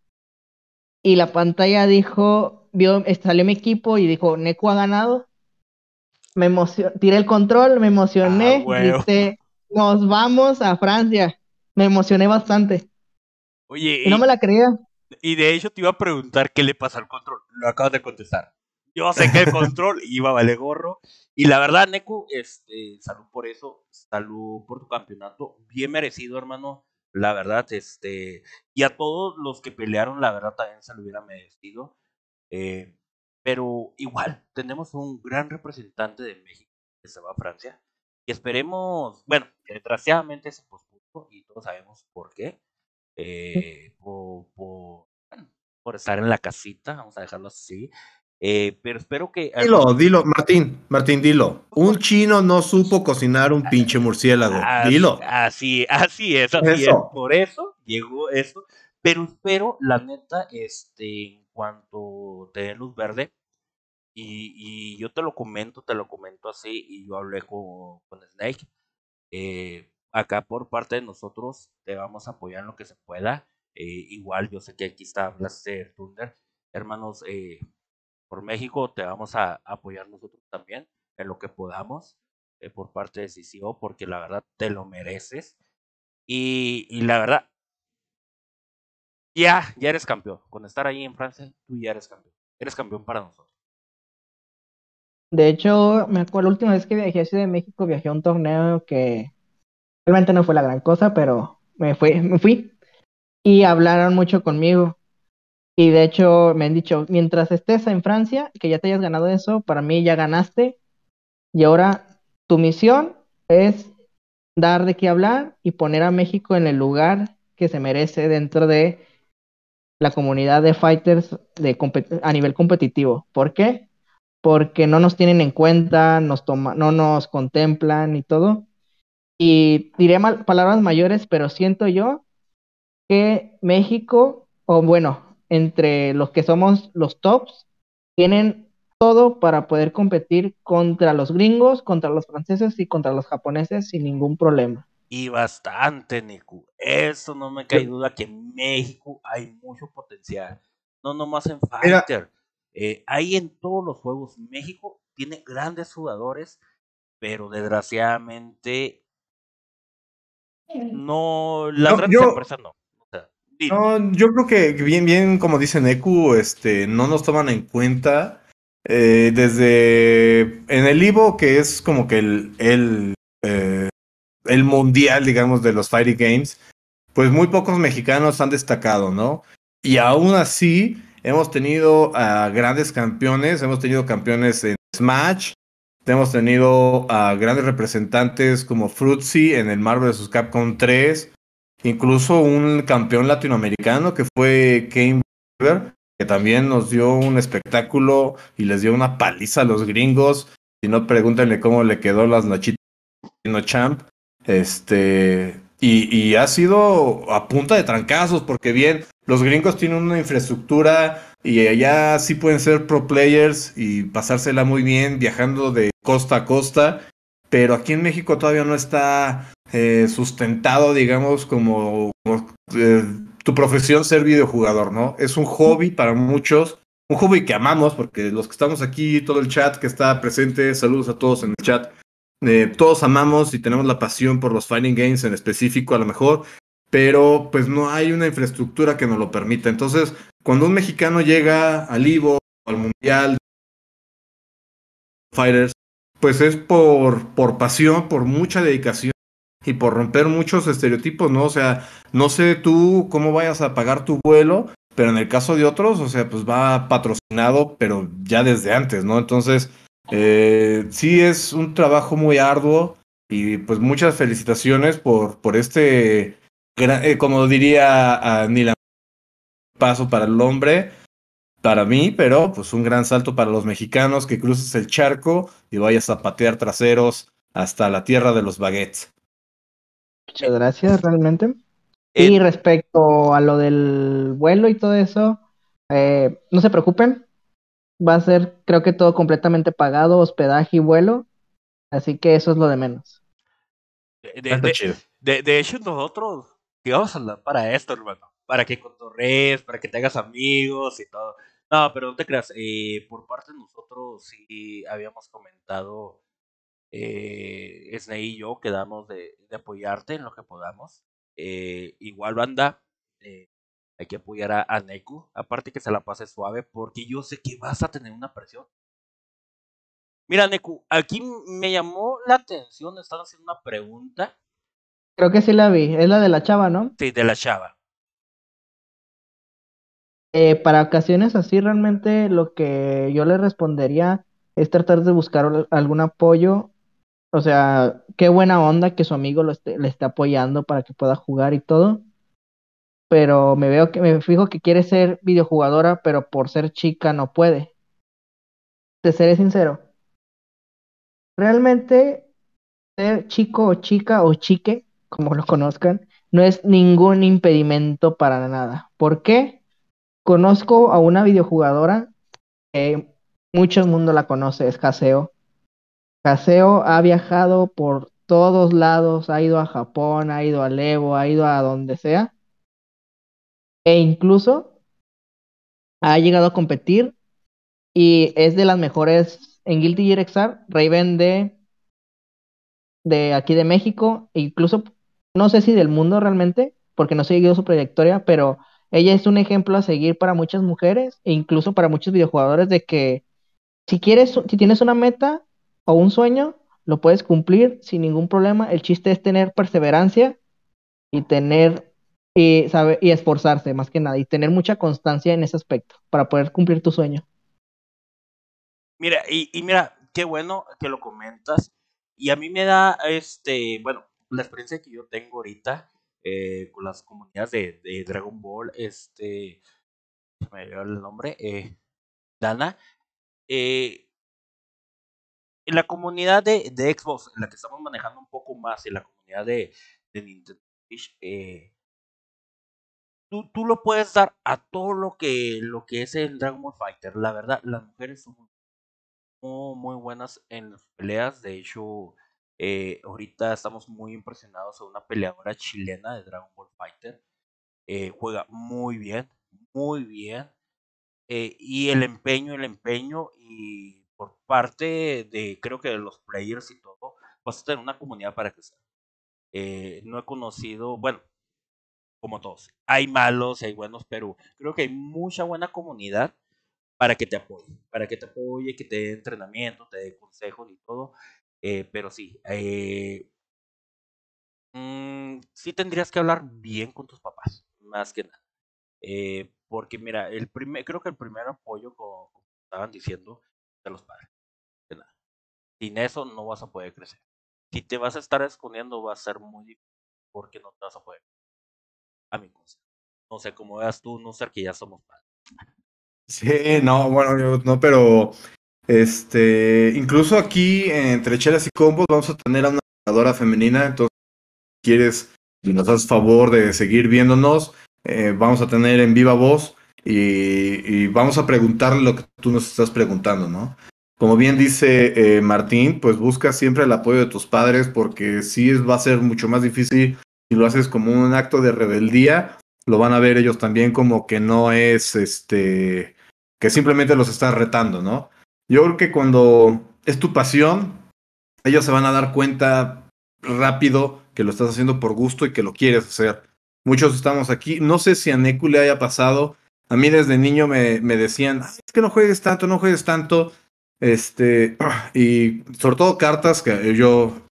y la pantalla dijo, vio, salió mi equipo y dijo, Neco ha ganado. Me emocioné, tiré el control, me emocioné, ah, nos vamos a Francia. Me emocioné bastante. Oye, y no me la creía. Y de hecho te iba a preguntar qué le pasa al control. Lo acabas de contestar. Yo sé que el control iba a valer gorro. Y la verdad, Neku, este, salud por eso, salud por tu campeonato, bien merecido, hermano. La verdad, este, y a todos los que pelearon, la verdad también se lo hubiera merecido. Eh, pero igual, tenemos un gran representante de México que se va a Francia. Y esperemos, bueno, desgraciadamente se pospuso y todos sabemos por qué. Eh, por, por, por estar en la casita, vamos a dejarlo así. Eh, pero espero que. Dilo, dilo, Martín, Martín, dilo. Un chino no supo cocinar un pinche murciélago. dilo. Así, así es, así es. Por eso llegó eso. Pero espero, la neta, este, en cuanto te den luz verde, y, y, yo te lo comento, te lo comento así, y yo hablé con, con Snake. Eh, acá por parte de nosotros te vamos a apoyar en lo que se pueda. Eh, igual yo sé que aquí está Blaster Thunder. Hermanos, eh, por México, te vamos a apoyar nosotros también en lo que podamos eh, por parte de CCO, porque la verdad te lo mereces. Y, la verdad, ya, ya eres campeón. Con estar ahí en Francia, tú ya eres campeón. Eres campeón para nosotros. De hecho, me acuerdo la última vez que viajé de México, viajé a un torneo que realmente no fue la gran cosa, pero me, fui, me fui y hablaron mucho conmigo. Y de hecho me han dicho, mientras estés en Francia, que ya te hayas ganado eso, para mí ya ganaste. Y ahora tu misión es dar de qué hablar y poner a México en el lugar que se merece dentro de la comunidad de fighters de a nivel competitivo. ¿Por qué? Porque no nos tienen en cuenta, nos toma, no nos contemplan y todo. Y diré mal, palabras mayores, pero siento yo que México, o bueno, entre los que somos los tops, tienen todo para poder competir contra los gringos, contra los franceses y contra los japoneses sin ningún problema. Y bastante, Niku. Eso no me cae duda que en México hay mucho potencial. No nomás en Fighter. Eh, hay en todos los juegos. México tiene grandes jugadores, pero desgraciadamente no, las grandes empresas no. No, yo creo que bien, bien, como dice Neku, este, no nos toman en cuenta. Eh, desde en el Ivo, que es como que el, el, eh, mundial, digamos, de los Fighting Games, pues muy pocos mexicanos han destacado, ¿no? Y aún así, hemos tenido a grandes campeones, hemos tenido campeones en Smash, hemos tenido a grandes representantes como Fruitsy en el Marvel vs. Capcom 3, incluso un campeón latinoamericano que fue Kane Weaver, que también nos dio un espectáculo y les dio una paliza a los gringos. Si no, pregúntenle cómo le quedó las nochitas champ. Este, y, y, ha sido a punta de trancazos, porque bien, los gringos tienen una infraestructura y allá sí pueden ser pro players y pasársela muy bien viajando de costa a costa, pero aquí en México todavía no está eh, sustentado, digamos, como, eh, tu profesión ser videojugador, ¿no? Es un hobby para muchos, un hobby que amamos, porque los que estamos aquí, todo el chat que está presente, saludos a todos en el chat. Eh, todos amamos y tenemos la pasión por los fighting games en específico, a lo mejor, pero pues no hay una infraestructura que nos lo permita. Entonces, cuando un mexicano llega al Ivo, al Mundial, Fighters, pues es por, por pasión, por mucha dedicación y por romper muchos estereotipos, ¿no? O sea, no sé tú cómo vayas a pagar tu vuelo, pero en el caso de otros, o sea, pues va patrocinado, pero ya desde antes, ¿no? Entonces, eh, sí es un trabajo muy arduo y pues muchas felicitaciones por, por este, eh, como diría a Nila, paso para el hombre, para mí, pero pues un gran salto para los mexicanos que cruces el charco y vayas a patear traseros hasta la tierra de los baguettes. Muchas gracias, realmente. Y respecto a lo del vuelo y todo eso, eh, no se preocupen, va a ser, creo que todo completamente pagado, hospedaje y vuelo. Así que eso es lo de menos. De, de, hecho, nosotros íbamos a hablar para esto, hermano. Para que contorres, para que te hagas amigos y todo. No, pero no te creas. Eh, por parte de nosotros sí habíamos comentado. Eh, Sney y yo quedamos de, de, apoyarte en lo que podamos. Eh, igual, banda. Eh, hay que apoyar a, a Neku. Aparte que se la pase suave, porque yo sé que vas a tener una presión. Mira, Neku, aquí me llamó la atención, están haciendo una pregunta. Creo que sí la vi, es la de la chava, ¿no? Sí, de la chava. Eh, para ocasiones así, realmente lo que yo le respondería es tratar de buscar algún apoyo. O sea, qué buena onda que su amigo lo esté, le esté apoyando para que pueda jugar y todo pero me veo que me fijo que quiere ser videojugadora, pero por ser chica no puede. Te seré sincero. Realmente ser chico o chica o chique, como lo conozcan, no es ningún impedimento para nada. ¿Por qué? Conozco a una videojugadora que mucho mundo la conoce, es Haseo. Haseo ha viajado por todos lados, ha ido a Japón, ha ido a Evo, ha ido a donde sea e incluso ha llegado a competir y es de las mejores en Guilty Gear XR, Raven de, de aquí de México, e incluso no sé si del mundo realmente, porque no he seguido su trayectoria, pero ella es un ejemplo a seguir para muchas mujeres e incluso para muchos videojugadores de que si quieres, si tienes una meta o un sueño, lo puedes cumplir sin ningún problema. El chiste es tener perseverancia y tener y, sabe, y esforzarse más que nada y tener mucha constancia en ese aspecto para poder cumplir tu sueño. Mira, y, y mira, qué bueno que lo comentas. Y a mí me da, este, bueno, la experiencia que yo tengo ahorita eh, con las comunidades de, Dragon Ball, este, me dio el nombre, eh, Dana, eh, en la comunidad de, de, Xbox, en la que estamos manejando un poco más, en la comunidad de, de Nintendo eh, tú, tú lo puedes dar a todo lo que, lo que es el Dragon Ball Fighter. La verdad, las mujeres son muy, buenas en las peleas. De hecho, eh, ahorita estamos muy impresionados a una peleadora chilena de Dragon Ball Fighter. Eh, juega muy bien, muy bien. Y el empeño, el empeño, y por parte de, creo que de los players y todo, vas a tener una comunidad para crecer. Eh, no he conocido, bueno, como todos. Hay malos, hay buenos, pero creo que hay mucha buena comunidad para que te apoye, para que te apoye, que te dé entrenamiento, te dé consejos y todo. Eh, pero sí, eh, mmm, sí tendrías que hablar bien con tus papás, más que nada. Eh, porque mira, el primer, creo que el primer apoyo, como, como estaban diciendo, de los padres. Sin eso no vas a poder crecer. Si te vas a estar escondiendo, va a ser muy difícil porque no te vas a poder a mi consejo. No sé cómo veas tú, no sé que ya somos padres. Sí, no, bueno, yo no, pero este, incluso aquí entre chelas y combos vamos a tener a una jugadora femenina, entonces si quieres nos das favor de seguir viéndonos, eh, vamos a tener en viva voz y, vamos a preguntarle lo que tú nos estás preguntando, ¿no? Como bien dice eh, Martín, pues busca siempre el apoyo de tus padres porque sí es, va a ser mucho más difícil si lo haces como un acto de rebeldía, lo van a ver ellos también como que no es este, que simplemente los estás retando, ¿no? Yo creo que cuando es tu pasión, ellos se van a dar cuenta rápido que lo estás haciendo por gusto y que lo quieres hacer. Muchos estamos aquí. No sé si a Neku le haya pasado. A mí desde niño me, me decían, es que no juegues tanto, no juegues tanto. Este, y sobre todo cartas, que yo,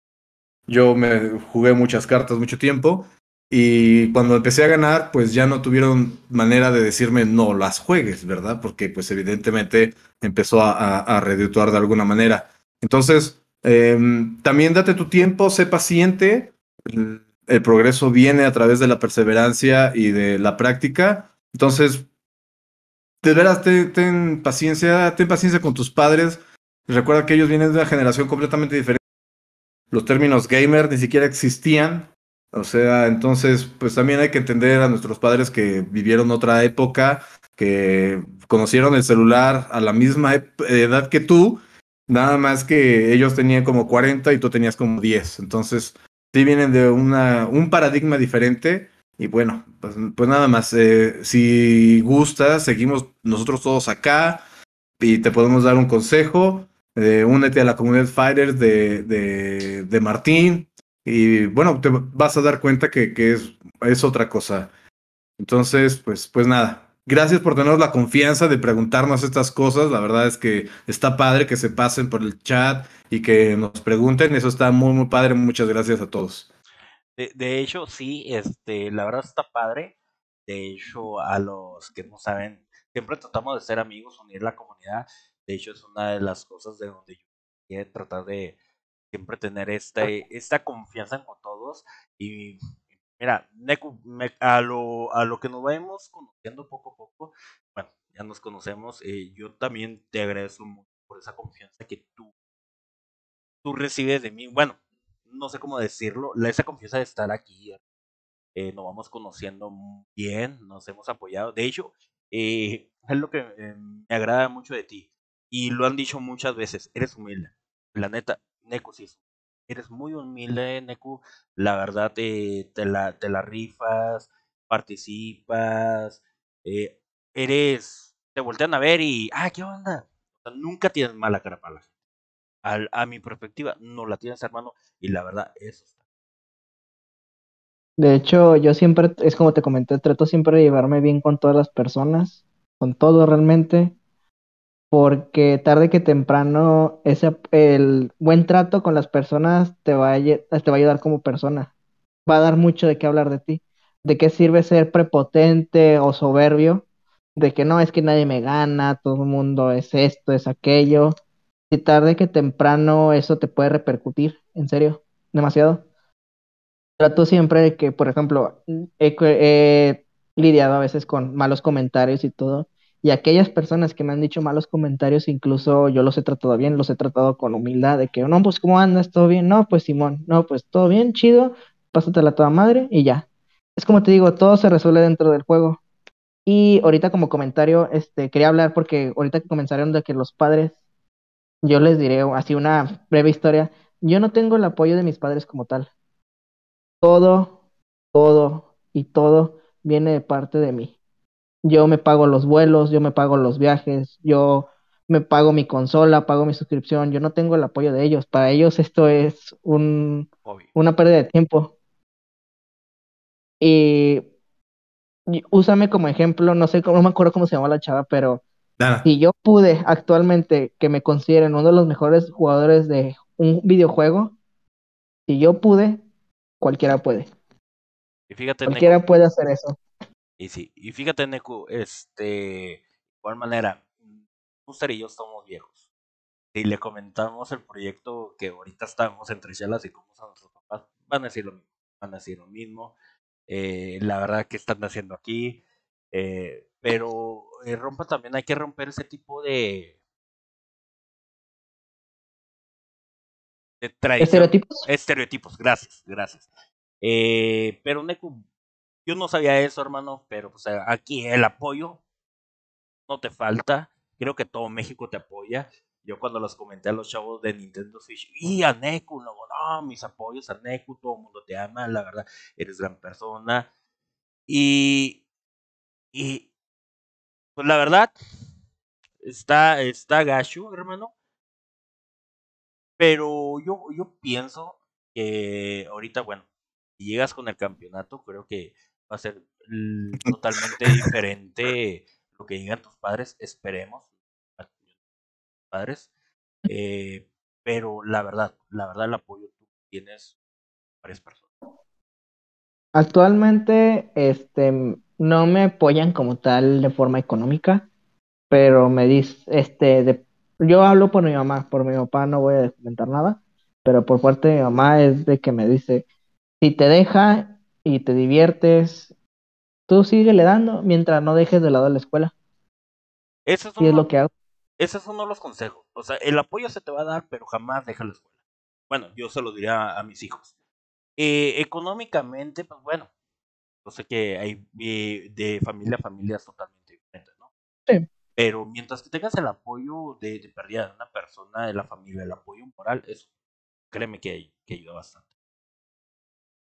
yo me jugué muchas cartas mucho tiempo. Y cuando empecé a ganar, pues ya no tuvieron manera de decirme no las juegues, ¿verdad? Porque pues evidentemente empezó a, a, redituar de alguna manera. Entonces, em, también date tu tiempo, sé paciente. El, progreso viene a través de la perseverancia y de la práctica. Entonces, de veras, ten, paciencia, ten paciencia con tus padres. Recuerda que ellos vienen de una generación completamente diferente. Los términos gamer ni siquiera existían o sea, entonces, pues también hay que entender a nuestros padres que vivieron otra época, que conocieron el celular a la misma edad que tú, nada más que ellos tenían como 40 y tú tenías como 10. Entonces, sí vienen de una, un paradigma diferente. Y bueno, pues, pues nada más, eh, si gustas, seguimos nosotros todos acá y te podemos dar un consejo. Eh, únete a la comunidad Fighters de, de, de Martín, y bueno, te vas a dar cuenta que, que es, es, otra cosa. Entonces, pues, pues nada. Gracias por tener la confianza de preguntarnos estas cosas. La verdad es que está padre que se pasen por el chat y que nos pregunten. Eso está muy, muy padre. Muchas gracias a todos. De, de hecho, sí, este, la verdad está padre. De hecho, a los que no saben, siempre tratamos de ser amigos, unir la comunidad. De hecho, es una de las cosas de donde yo quiero tratar de, siempre tener esta, esta confianza con todos. Y mira, a, lo, a lo que nos vamos conociendo poco a poco, bueno, ya nos conocemos, eh, yo también te agradezco mucho por esa confianza que tú, tú recibes de mí. Bueno, no sé cómo decirlo, esa confianza de estar aquí. Eh, nos vamos conociendo bien, nos hemos apoyado. De hecho, eh, es lo que eh, me agrada mucho de ti. Y lo han dicho muchas veces, eres humilde. La neta, Neku, sí, eres muy humilde, Neku. La verdad, te, te, la, te la rifas, participas, eh, eres. Te voltean a ver y. ¡Ah, qué onda! O sea, nunca tienes mala cara para. Al, a mi perspectiva, no la tienes, hermano, y la verdad, eso está. De hecho, yo siempre, es como te comenté, trato siempre de llevarme bien con todas las personas, con todo realmente porque tarde que temprano ese, el buen trato con las personas te va, a, te va a ayudar como persona. Va a dar mucho de qué hablar de ti. ¿De qué sirve ser prepotente o soberbio? De que no, es que nadie me gana, todo el mundo es esto, es aquello. Y tarde que temprano eso te puede repercutir, en serio, demasiado. Trato siempre de que, por ejemplo, he lidiado a veces con malos comentarios y todo y aquellas personas que me han dicho malos comentarios, incluso yo los he tratado bien, los he tratado con humildad, de que, no, pues, ¿cómo andas? ¿Todo bien? No, pues, Simón, no, pues, todo bien, chido, pásatela toda madre y ya. Es como te digo, todo se resuelve dentro del juego. Y ahorita como comentario, este, quería hablar porque ahorita comenzaron de que los padres, yo les diré así una breve historia, yo no tengo el apoyo de mis padres como tal. Todo, todo y todo viene de parte de mí yo me pago los vuelos, yo me pago los viajes, yo me pago mi consola, pago mi suscripción, yo no tengo el apoyo de ellos. Para ellos esto es un, una pérdida de tiempo. Y, úsame como ejemplo, no sé, no me acuerdo cómo se llama la chava, pero si yo pude actualmente que me consideren uno de los mejores jugadores de un videojuego, si yo pude, cualquiera puede. Y fíjate, cualquiera puede hacer eso. Y sí, y fíjate, Neku, este, de igual manera, Buster y yo estamos viejos. Si le comentamos el proyecto que ahorita estamos entre chelas y como a nuestros papás, van a decir lo mismo, van a decir lo mismo. Eh, la verdad que están haciendo aquí. Eh, pero eh, rompa también, hay que romper ese tipo de, de. ¿Estereotipos? Estereotipos, gracias, gracias. Eh, pero Neku, yo no sabía eso, hermano, pero pues aquí el apoyo no te falta. Creo que todo México te apoya. Yo cuando los comenté a los chavos de Nintendo Switch, y a Neku, no, no, mis apoyos a Neku, todo el mundo te ama, la verdad, eres gran persona. Y, y pues la verdad, está, está gacho, hermano. Pero yo, yo pienso que ahorita, bueno, si llegas con el campeonato, creo que va a ser totalmente diferente lo que digan tus padres, esperemos, padres. Eh, pero la verdad, la verdad el apoyo tú tienes varias personas. Actualmente, este, no me apoyan como tal de forma económica, pero me dice, este, de, yo hablo por mi mamá, por mi papá no voy a comentar nada, pero por parte de mi mamá es de que me dice, si te deja y te diviertes, tú le dando mientras no dejes de lado la escuela. Eso es, y es lo que hago. Ese es uno de los consejos. O sea, el apoyo se te va a dar, pero jamás deja la escuela. Bueno, yo se lo diría a mis hijos. Eh, económicamente, pues bueno, yo sé que hay eh, de familia a familia es totalmente diferente, ¿no? Sí. Pero mientras que tengas el apoyo de, de pérdida de una persona, de la familia, el apoyo moral, eso, créeme que, que ayuda bastante.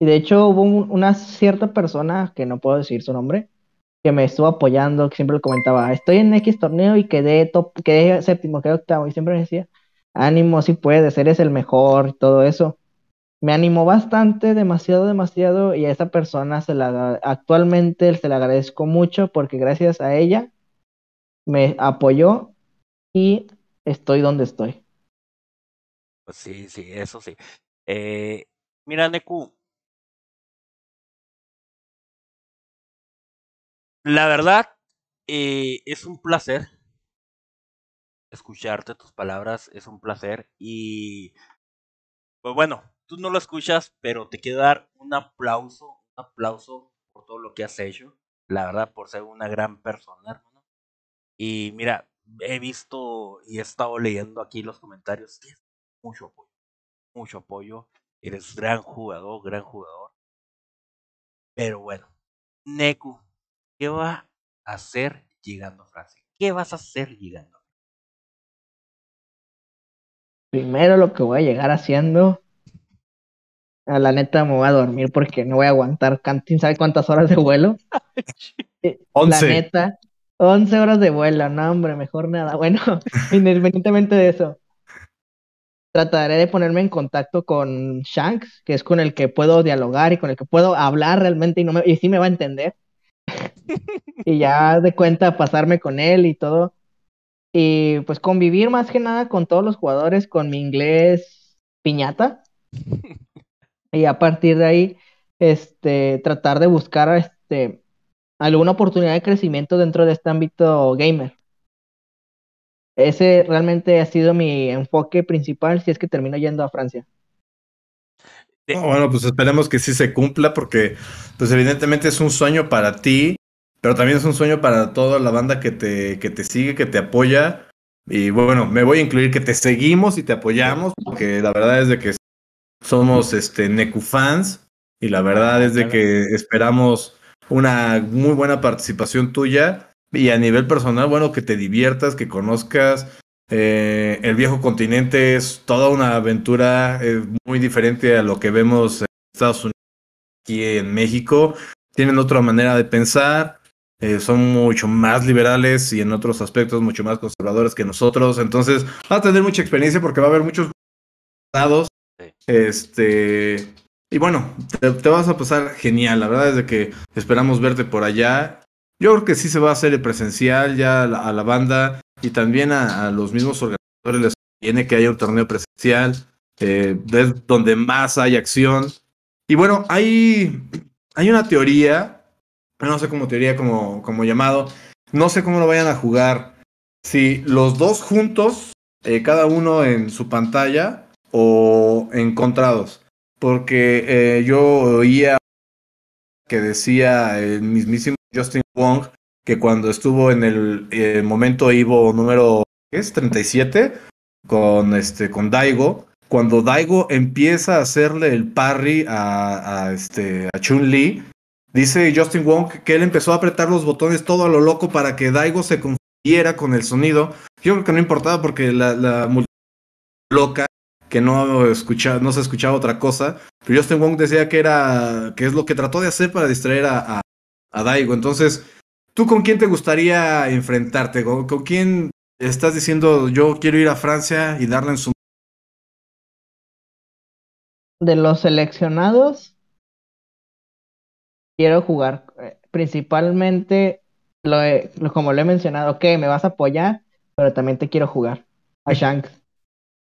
Y de hecho hubo una cierta persona, que no puedo decir su nombre, que me estuvo apoyando, que siempre le comentaba, estoy en X torneo y quedé top, quedé séptimo, quedé octavo, y siempre me decía, ánimo, si puedes, eres el mejor y todo eso me animó bastante, demasiado, demasiado, y a esa persona se la, actualmente se la agradezco mucho porque gracias a ella me apoyó y estoy donde estoy. Pues sí, sí, eso sí. Eh, mira, Neku. La verdad, eh, es un placer escucharte tus palabras, es un placer y pues bueno, tú no lo escuchas, pero te quiero dar un aplauso, un aplauso por todo lo que has hecho, la verdad, por ser una gran persona, hermano. Y mira, he visto y he estado leyendo aquí los comentarios, tienes mucho apoyo, mucho apoyo, eres gran jugador, gran jugador. Pero bueno, Neku, ¿qué va a hacer llegando a Francia? ¿Qué vas a hacer llegando? Primero lo que voy a llegar haciendo la neta me voy a dormir porque no voy a aguantar quién sabe cuántas horas de vuelo. Eh, la neta, 11 horas de vuelo, no hombre, mejor nada. Bueno, independientemente de eso, trataré de ponerme en contacto con Shanks, que es con el que puedo dialogar y con el que puedo hablar realmente y, no me, y sí me va a entender. y ya de cuenta pasarme con él y todo. Y pues convivir más que nada con todos los jugadores con mi inglés piñata y a partir de ahí este, tratar de buscar este, alguna oportunidad de crecimiento dentro de este ámbito gamer. Ese realmente ha sido mi enfoque principal si es que termino yendo a Francia. bueno, pues esperemos que sí se cumpla porque pues evidentemente es un sueño para ti, pero también es un sueño para toda la banda que te, que te sigue, que te apoya. Y bueno, me voy a incluir que te seguimos y te apoyamos, porque la verdad es de que somos este Neku fans y la verdad es de que esperamos una muy buena participación tuya y a nivel personal, bueno, que te diviertas, que conozcas. Eh, el viejo continente es toda una aventura muy diferente a lo que vemos en Estados Unidos, aquí en México. Tienen otra manera de pensar, eh, son mucho más liberales y en otros aspectos mucho más conservadores que nosotros. Entonces, va a tener mucha experiencia porque va a haber muchos este. Y bueno, te, vas a pasar genial. La verdad es de que esperamos verte por allá. Yo creo que sí se va a hacer el presencial ya a la, banda y también a, los mismos organizadores les tiene que haya un torneo presencial. Eh, donde más hay acción. Y bueno, hay, hay una teoría, no sé cómo teoría, como, como llamado, no sé cómo lo vayan a jugar. Si los dos juntos, eh, cada uno en su pantalla, o encontrados. Porque eh, yo oía que decía el mismísimo Justin Wong que cuando estuvo en el eh, momento Ivo número ¿qué es? 37 con este con Daigo, cuando Daigo empieza a hacerle el parry a, a este a Chun-Li, dice Justin Wong que él empezó a apretar los botones todo a lo loco para que Daigo se confundiera con el sonido. Yo creo que no importaba porque la, la loca que no escucha, no se escuchaba otra cosa. Pero Justin Wong decía que era que es lo que trató de hacer para distraer a, a, a Daigo. Entonces, ¿tú con quién te gustaría enfrentarte? ¿Con, ¿Con, quién estás diciendo yo quiero ir a Francia y darle en su de los seleccionados quiero jugar eh, principalmente lo, he, lo, como lo he mencionado, ok, me vas a apoyar, pero también te quiero jugar a Shanks.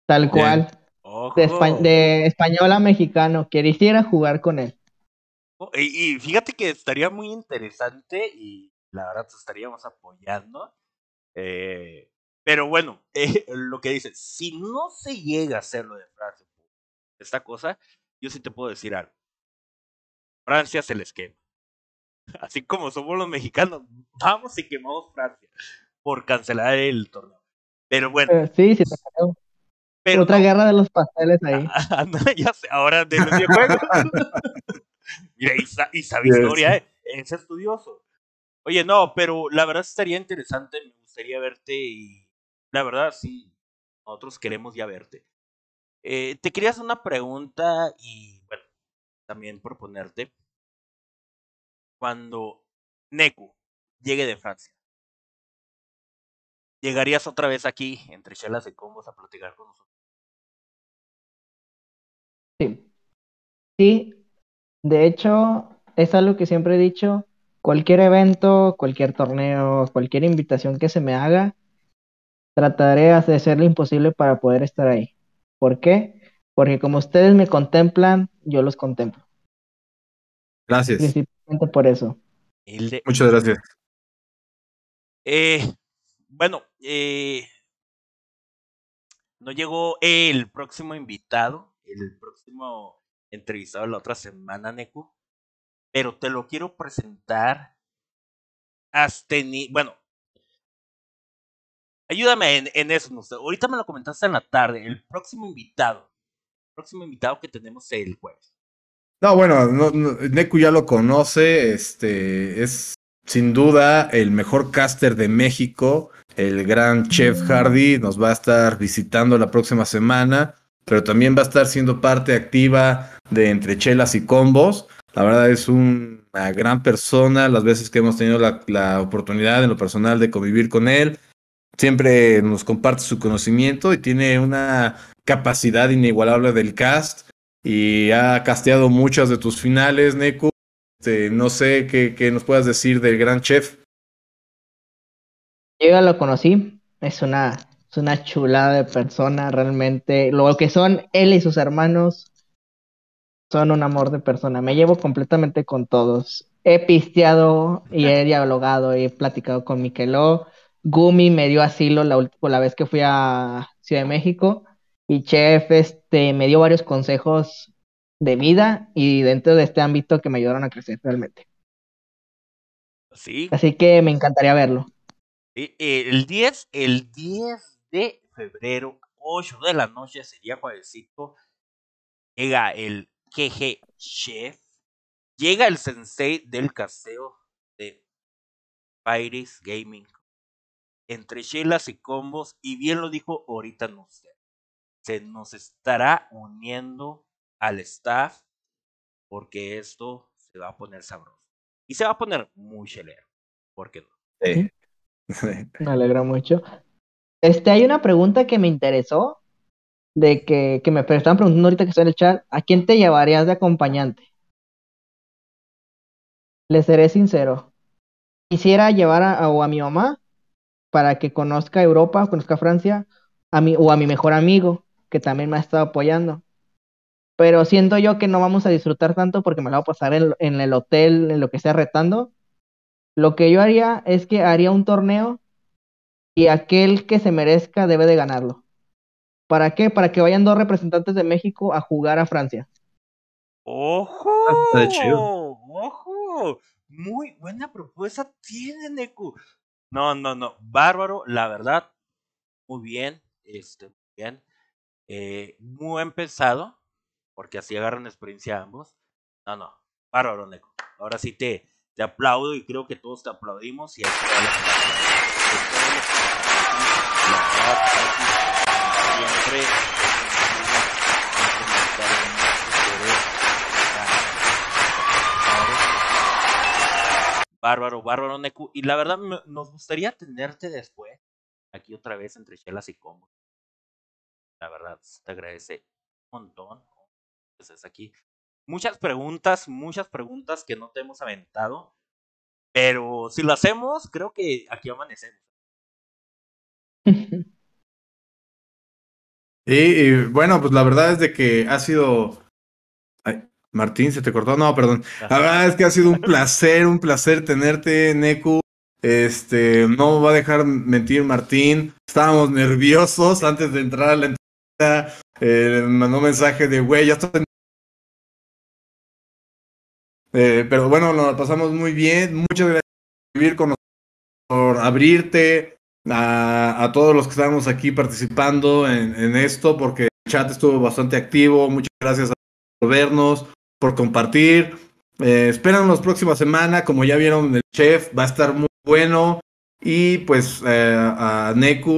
Tal cual. De, espa de, español a mexicano. Quisiera jugar con él. Oh, y, y, fíjate que estaría muy interesante y la verdad te estaríamos apoyando. Eh, pero bueno, eh, lo que dice, si no se llega a hacer lo de Francia, esta cosa, yo sí te puedo decir algo. Francia se les quema. Así como somos los mexicanos, vamos y quemamos Francia por cancelar el torneo. Pero bueno. Sí, sí, te. Pero Otra no. guerra de los pasteles ahí. Ah, no, ya sé, ahora de los videojuegos. Mira, y, y sabe yes. historia, ¿eh? es estudioso. Oye, no, pero la verdad estaría interesante, me gustaría verte y la verdad sí, nosotros queremos ya verte. Eh, te quería hacer una pregunta y bueno, también proponerte. Cuando Neku llegue de Francia, ¿llegarías otra vez aquí entre chelas y combos a platicar con nosotros? Sí. Sí, de hecho, es algo que siempre he dicho. Cualquier evento, cualquier torneo, cualquier invitación que se me haga, trataré de hacer lo imposible para poder estar ahí. ¿Por qué? Porque como ustedes me contemplan, yo los contemplo. Gracias. Principalmente por eso. De... Muchas gracias. Eh, bueno, eh, no llegó el próximo invitado, el próximo entrevistado la otra semana, Neku, pero te lo quiero presentar. Has tenido, bueno, ayúdame en, en eso, no sé. Ahorita me lo comentaste en la tarde, el próximo invitado, el próximo invitado que tenemos el jueves. No, bueno, no, no, Neku ya lo conoce, este es sin duda el mejor caster de México, el gran Chef Hardy nos va a estar visitando la próxima semana, pero también va a estar siendo parte activa de Entre Chelas y Combos. La verdad es un, una gran persona, las veces que hemos tenido la, la oportunidad en lo personal de convivir con él, siempre nos comparte su conocimiento y tiene una capacidad inigualable del cast y ha casteado muchas de tus finales, Neku. Este, no sé qué, qué, nos puedas decir del gran chef. Yo ya lo conocí, es una, es una chulada de persona, realmente. Lo que son él y sus hermanos son un amor de persona. Me llevo completamente con todos. He pisteado y he dialogado y he platicado con Miqueló. Gumi me dio asilo la última vez que fui a Ciudad de México y Chef este, me dio varios consejos de vida y dentro de este ámbito que me ayudaron a crecer realmente. Sí. Así que me encantaría verlo. El 10, el 10 de febrero, 8 de la noche, sería juevesito, llega el GG Chef, llega el sensei del casteo de Pirates Gaming, entre chelas y combos, y bien lo dijo ahorita no sé se nos estará uniendo al staff porque esto se va a poner sabroso. Y se va a poner muy chelero. ¿Por qué no? Sí. me alegra mucho. Este, hay una pregunta que me interesó, de que, que me estaban preguntando ahorita que estoy en el chat, ¿a quién te llevarías de acompañante? Le seré sincero. Quisiera llevar a, o a mi mamá para que conozca Europa, conozca Francia, a mi, o a mi mejor amigo, que también me ha estado apoyando. Pero siento yo que no vamos a disfrutar tanto porque me lo voy a pasar en, en el hotel, en lo que sea retando. Lo que yo haría es que haría un torneo y aquel que se merezca debe de ganarlo. ¿Para qué? Para que vayan dos representantes de México a jugar a Francia. ¡Ojo! ¡Ojo! Neco. Muy buena propuesta tiene, Neku. No, no, no. Bárbaro, la verdad. Muy bien. Este, muy bien. Eh, muy empezado. Porque así agarran experiencia ambos. No, no. Bárbaro, Neco. Ahora sí te, te aplaudo y creo que todos te aplaudimos. Y siempre Bárbaro, bárbaro, Neku. Y la verdad, nos gustaría tenerte después, aquí otra vez entre chelas y combo. La verdad, te agradece un montón. Entonces, aquí muchas preguntas, muchas preguntas que no te hemos aventado. Pero si lo hacemos, creo que aquí amanecemos. Y, bueno, pues la verdad es de que ha sido Martín, ¿se te cortó? No, perdón. La verdad es que ha sido un placer, un placer tenerte, Neku. Este, no va a dejar mentir Martín. Estábamos nerviosos antes de entrar a la entrevista. Eh, mandó un mensaje de, güey, ya estoy... Eh, pero bueno, nos pasamos muy bien. Muchas gracias por vivir con nosotros, por abrirte a, a, todos los que estamos aquí participando en, en, esto, porque el chat estuvo bastante activo. Muchas gracias por vernos por compartir. Eh, esperan la próxima semana, como ya vieron el chef, va a estar muy bueno. Y pues eh, a Neku,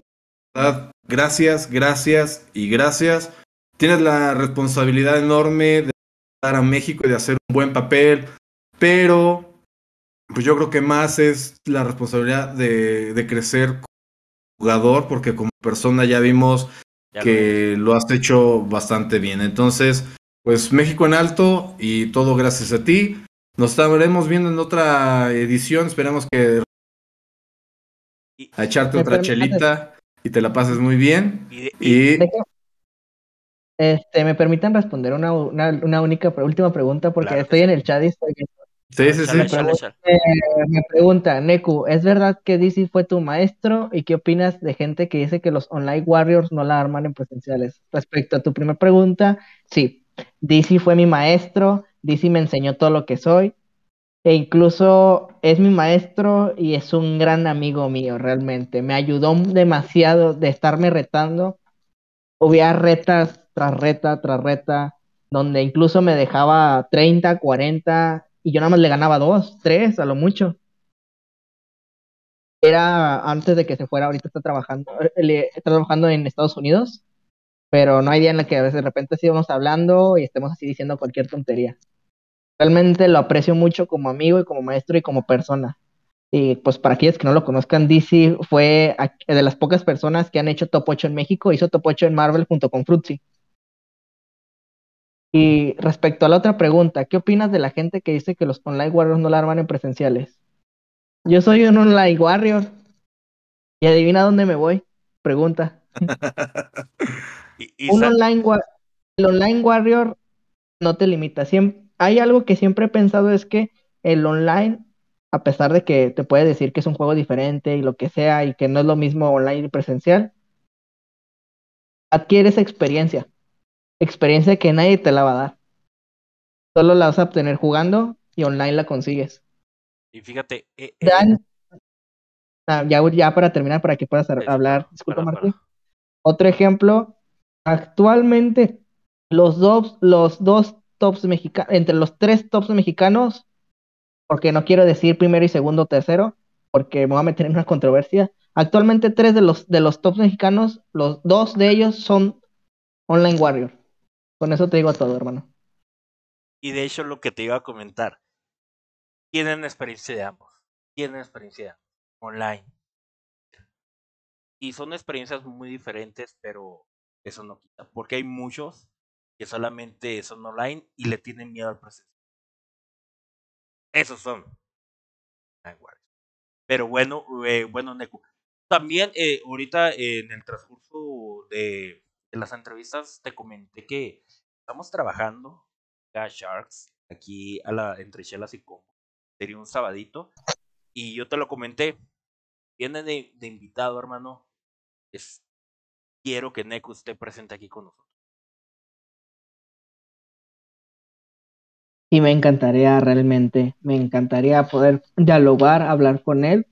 gracias, gracias y gracias. Tienes la responsabilidad enorme de a México y de hacer un buen papel, pero pues yo creo que más es la responsabilidad de, de crecer como jugador, porque como persona ya vimos que lo has hecho bastante bien. Entonces, pues México en alto y todo gracias a ti. Nos estaremos viendo en otra edición. Esperemos que a echarte otra chelita y te la pases muy bien. Y, este, me permiten responder una, una, única última pregunta porque estoy en el chat y estoy Sí, sí, sí. Eh, me pregunta, Neku, ¿es verdad que DC fue tu maestro? ¿Y qué opinas de gente que dice que los online warriors no la arman en presenciales? Respecto a tu primera pregunta, sí, DC fue mi maestro, DC me enseñó todo lo que soy, e incluso es mi maestro y es un gran amigo mío realmente. Me ayudó demasiado de estarme retando. Hubiera retas tras reta tras reta, donde incluso me dejaba 30, 40 y yo nada más le ganaba 2, 3 a lo mucho. Era antes de que se fuera, ahorita está trabajando, eh, está trabajando en Estados Unidos pero no hay día en el que de repente sigamos hablando y estemos así diciendo cualquier tontería. Realmente lo aprecio mucho como amigo y como maestro y como persona. Y pues para aquellos que no lo conozcan, DC fue de las pocas personas que han hecho Top 8 en México, hizo Top 8 en Marvel junto con Fruitsy. Y respecto a la otra pregunta, ¿qué opinas de la gente que dice que los online warriors no la arman en presenciales? Yo soy un online warrior. Y adivina dónde me voy. Pregunta. Un online, el online warrior no te limita. Siempre, hay algo que siempre he pensado es que el online, a pesar de que te puede decir que es un juego diferente y lo que sea, y que no es lo mismo online y presencial, adquieres experiencia. Experiencia que nadie te la va a dar. Solo la vas a obtener jugando y online la consigues. Y fíjate. Eh, eh, ah, ya, ya para terminar, para que puedas hablar. Disculpa, Martín. Otro ejemplo Actualmente, los dos, los dos tops mexicanos, entre los tres tops mexicanos, porque no quiero decir primero y segundo o tercero, porque me voy a meter en una controversia. Actualmente, tres de los, de los tops mexicanos, los dos de ellos son Online Warrior. Con eso te digo todo, hermano. Y de hecho, lo que te iba a comentar, tienen experiencia de ambos. Tienen experiencia online. Y son experiencias muy diferentes, pero eso no quita. Porque hay muchos que solamente son online y le tienen miedo al proceso. Esos son. Pero bueno, eh, bueno, Neku. También eh, ahorita en el transcurso de, las entrevistas te comenté que estamos trabajando a Sharks aquí a la entre Chelas y Combo. Sería un sabadito. Y yo te lo comenté. Viene de, de invitado, hermano. Es quiero que Neku esté presente aquí con nosotros. Y me encantaría realmente, me encantaría poder dialogar, hablar con él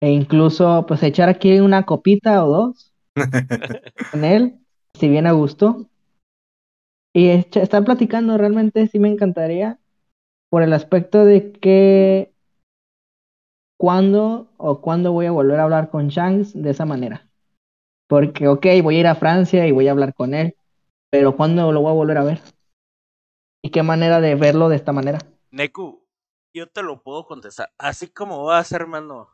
e incluso pues echar aquí una copita o dos con él, si bien a gusto. Y estar platicando realmente sí me encantaría por el aspecto de que cuándo o cuándo voy a volver a hablar con Shanks de esa manera. Porque, ok, voy a ir a Francia y voy a hablar con él, pero ¿cuándo lo voy a volver a ver? ¿Y qué manera de verlo de esta manera? Neku, yo te lo puedo contestar. Así como va a ser, hermano,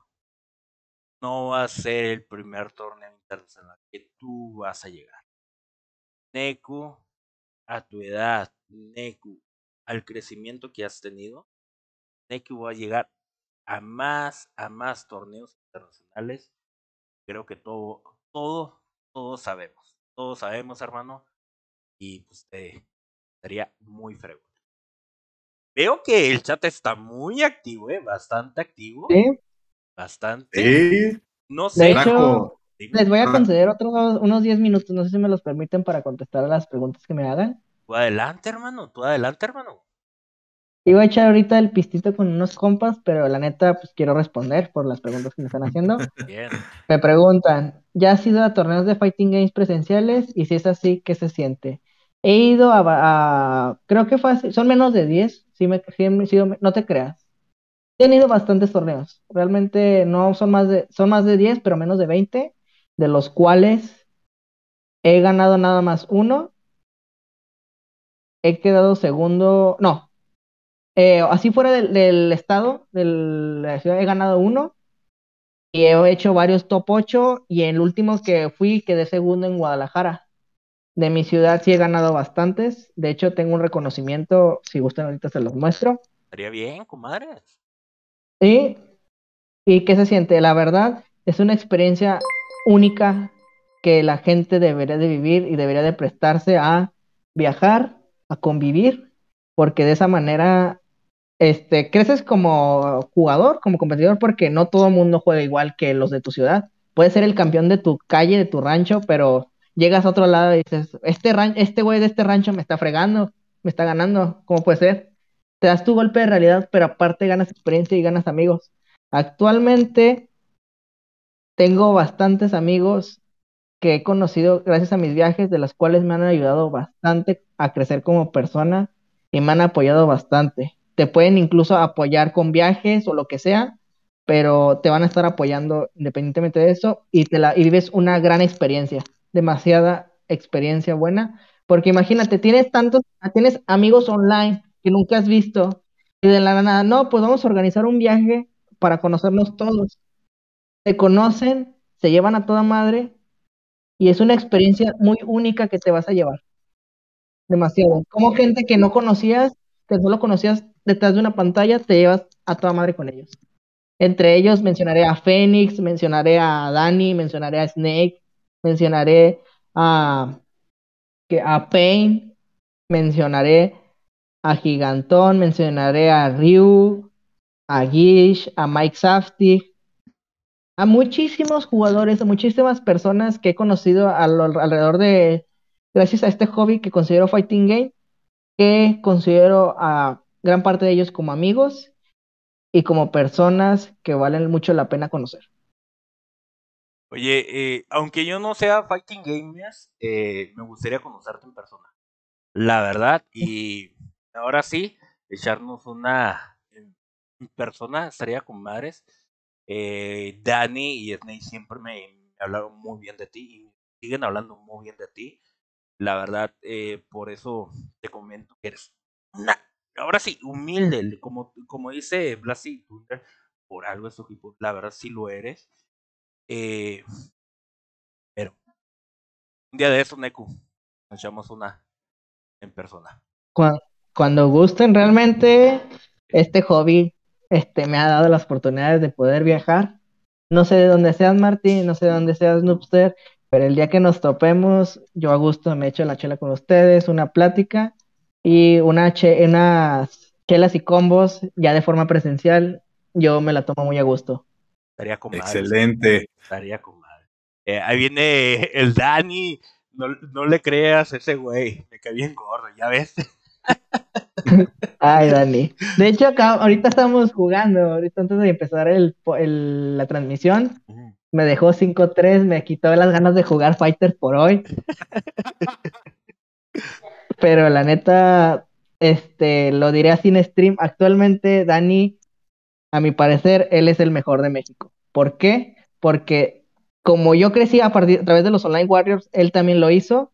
no va a ser el primer torneo internacional que tú vas a llegar. Neku, a tu edad, Neku, al crecimiento que has tenido, Neku va a llegar a más, a más torneos internacionales. Creo que todo, todo, todos sabemos. Todos sabemos, hermano. Y pues te estaría muy fregón. Veo que el chat está muy activo, ¿eh? Bastante activo. ¿Sí? Bastante. Sí, No De sé. hecho, trajo. dime, les voy a Ah. conceder otros unos 10 minutos, no sé si me los permiten para contestar a las preguntas que me hagan. Tú adelante, hermano. Tú adelante, hermano. Iba a echar ahorita el pistito con unos compas, pero la neta, pues quiero responder por las preguntas que me están haciendo. Bien. Me preguntan, ¿ya has ido a torneos de Fighting Games presenciales? Y si es así, ¿qué se siente? He ido a, a- creo que fue así, son menos de 10, sí me, sí he sido- no te creas. He tenido bastantes torneos, realmente no son más de, son más de 10, pero menos de 20, de los cuales he ganado nada más uno, he quedado segundo, no, eh, así fuera del, del estado, de la ciudad, he ganado uno. Y he hecho varios top 8 y el último que fui quedé segundo en Guadalajara. De mi ciudad sí he ganado bastantes. De hecho, tengo un reconocimiento, si gustan ahorita se los muestro. Estaría bien, comadre. ¿Y, ¿Y qué se siente? La verdad, es una experiencia única que la gente debería de vivir y debería de prestarse a viajar, a convivir, porque de esa manera este, creces como jugador, como competidor, porque no todo el mundo juega igual que los de tu ciudad. Puedes ser el campeón de tu calle, de tu rancho, pero llegas a otro lado y dices, este este güey de este rancho me está fregando, me está ganando, ¿cómo puede ser? Te das tu golpe de realidad, pero aparte ganas experiencia y ganas amigos. Actualmente tengo bastantes amigos que he conocido gracias a mis viajes, de los cuales me han ayudado bastante a crecer como persona y me han apoyado bastante. Te pueden incluso apoyar con viajes o lo que sea, pero te van a estar apoyando independientemente de eso y, te la, y vives una gran experiencia, demasiada experiencia buena, porque imagínate, tienes tantos, tienes amigos online que nunca has visto y de la nada, no, pues vamos a organizar un viaje para conocernos todos. Se conocen, se llevan a toda madre y es una experiencia muy única que te vas a llevar. Demasiado. Como gente que no conocías, que solo conocías detrás de una pantalla, te llevas a toda madre con ellos. Entre ellos mencionaré a Fénix, mencionaré a Dani, mencionaré a Snake, mencionaré a, a Pain, mencionaré a Gigantón, mencionaré a Ryu, a Gish, a Mike Safety, a muchísimos jugadores, a muchísimas personas que he conocido alrededor de, gracias a este hobby que considero Fighting Game, que considero a gran parte de ellos como amigos y como personas que valen mucho la pena conocer. Oye, eh, aunque yo no sea Fighting Gamers, eh, me gustaría conocerte en persona. La verdad, y ahora sí, echarnos una en persona, estaría con madres. Eh, Dani y Snake siempre me, me, hablaron muy bien de ti y siguen hablando muy bien de ti. La verdad, eh, por eso te comento que eres una, ahora sí, humilde, como, como dice Blasi por algo es equipo, la verdad sí lo eres. Eh, pero un día de eso, Neku, nos echamos una en persona. Cuando, cuando gusten, realmente este hobby este, me ha dado las oportunidades de poder viajar. No sé de dónde seas, Martín, no sé de dónde seas, Noobster, pero el día que nos topemos, yo a gusto me echo la chela con ustedes, una plática y una che unas chelas y combos ya de forma presencial, yo me la tomo muy a gusto. Estaría con Excelente. Estaría con madre. Eh, ahí viene el Dani. No, no, le creas ese güey. Me cae bien gordo, ya ves. Ay, Dani. De hecho, acá, ahorita estamos jugando, ahorita antes de empezar el, el- la transmisión, me dejó 5-3, me quitó las ganas de jugar Fighters por hoy. Pero la neta, este, lo diré así en stream. Actualmente, Dani, a mi parecer, él es el mejor de México. ¿Por qué? Porque como yo crecí a, partir, a través de los Online Warriors, él también lo hizo,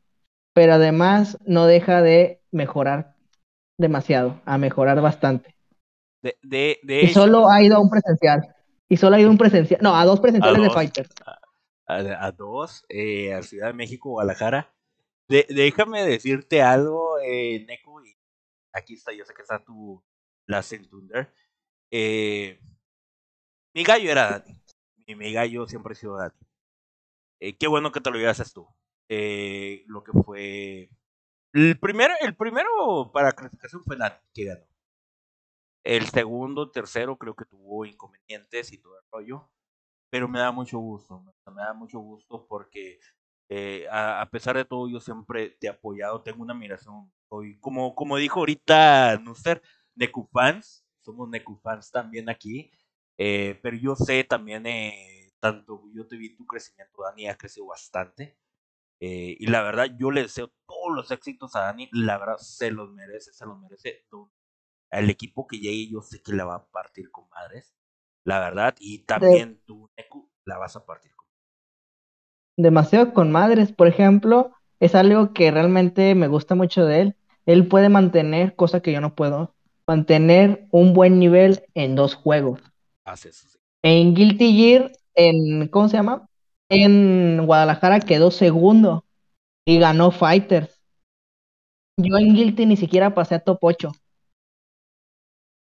pero además no deja de mejorar demasiado, a mejorar bastante. De, de, de Y hecho, solo ha ido a un presencial. Y solo ha ido a un presencial. No, a dos presenciales de dos. Fighters. a, a dos, eh, a Ciudad de México, Guadalajara. De- déjame decirte algo, eh, Neko, y aquí está, yo sé que está tu Last Thunder. Eh, mi gallo era Dani. Mi, mi gallo siempre ha sido Dani. Eh, qué bueno que te lo llevases tú. Eh, lo que fue. El primero, el primero para clasificación fue que ganó. El segundo, tercero, creo que tuvo inconvenientes y todo el rollo pero me da mucho gusto, me da mucho gusto porque eh, a, pesar de todo yo siempre te he apoyado, tengo una admiración, soy como, como dijo ahorita Nuster, Neku fans, somos Neku fans también aquí, eh, pero yo sé también, eh, tanto yo te vi tu crecimiento, Dani ha crecido bastante, eh, y la verdad yo le deseo todos los éxitos a Dani, la verdad se los merece, se los merece, al equipo que llegue yo sé que la va a partir con madres, la verdad, y también tú, Neku, la vas a partir con demasiado con madres, por ejemplo, es algo que realmente me gusta mucho de él. Él puede mantener, cosa que yo no puedo, mantener un buen nivel en dos juegos. haces. sí. En Guilty Gear, en, ¿cómo se llama? En Guadalajara quedó segundo y ganó Fighters. Yo en Guilty ni siquiera pasé a top 8.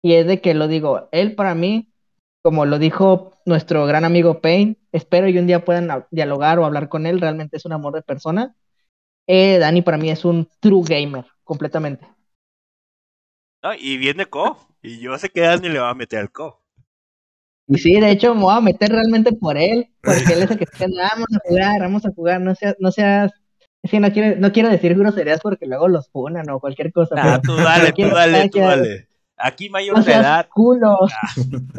Y es de que lo digo, él para mí, como lo dijo nuestro gran amigo Payne, espero y un día puedan dialogar o hablar con él, realmente es un amor de persona. Eh, Dani para mí es un true gamer, completamente. Y viene KOF, y yo sé que Dani le va a meter al KOF. Y sí, de hecho me voy a meter realmente por él, porque él es el que está "Ah, vamos a jugar, vamos a jugar, no seas, no seas, es que no quiere, no quiero decir groserías porque luego los funan o cualquier cosa, pero tú dale, tú quiero- dale, tú quiero- dale. Aquí mayor no seas edad. culo, ah,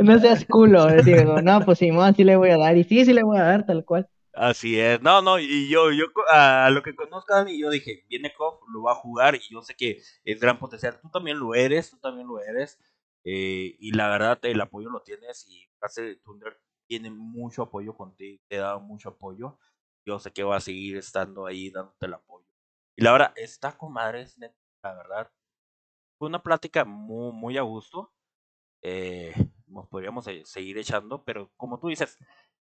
no seas culo, digo, no, pues Simón sí le voy a dar, y sí, sí le voy a dar, tal cual. Así es. No, no, y yo, yo a lo que conozco a Dani, yo dije, viene KOF, lo va a jugar, y yo sé que es gran potencial. Tú también lo eres, tú también lo eres. Eh, y la verdad, el apoyo lo tienes, y Case Thunder tiene mucho apoyo contigo, te dado mucho apoyo. Yo sé que va a seguir estando ahí dándote el apoyo. Y la verdad, está con madres, la verdad. Fue una plática muy, muy a gusto. Eh, nos podríamos eh, seguir echando, pero como tú dices,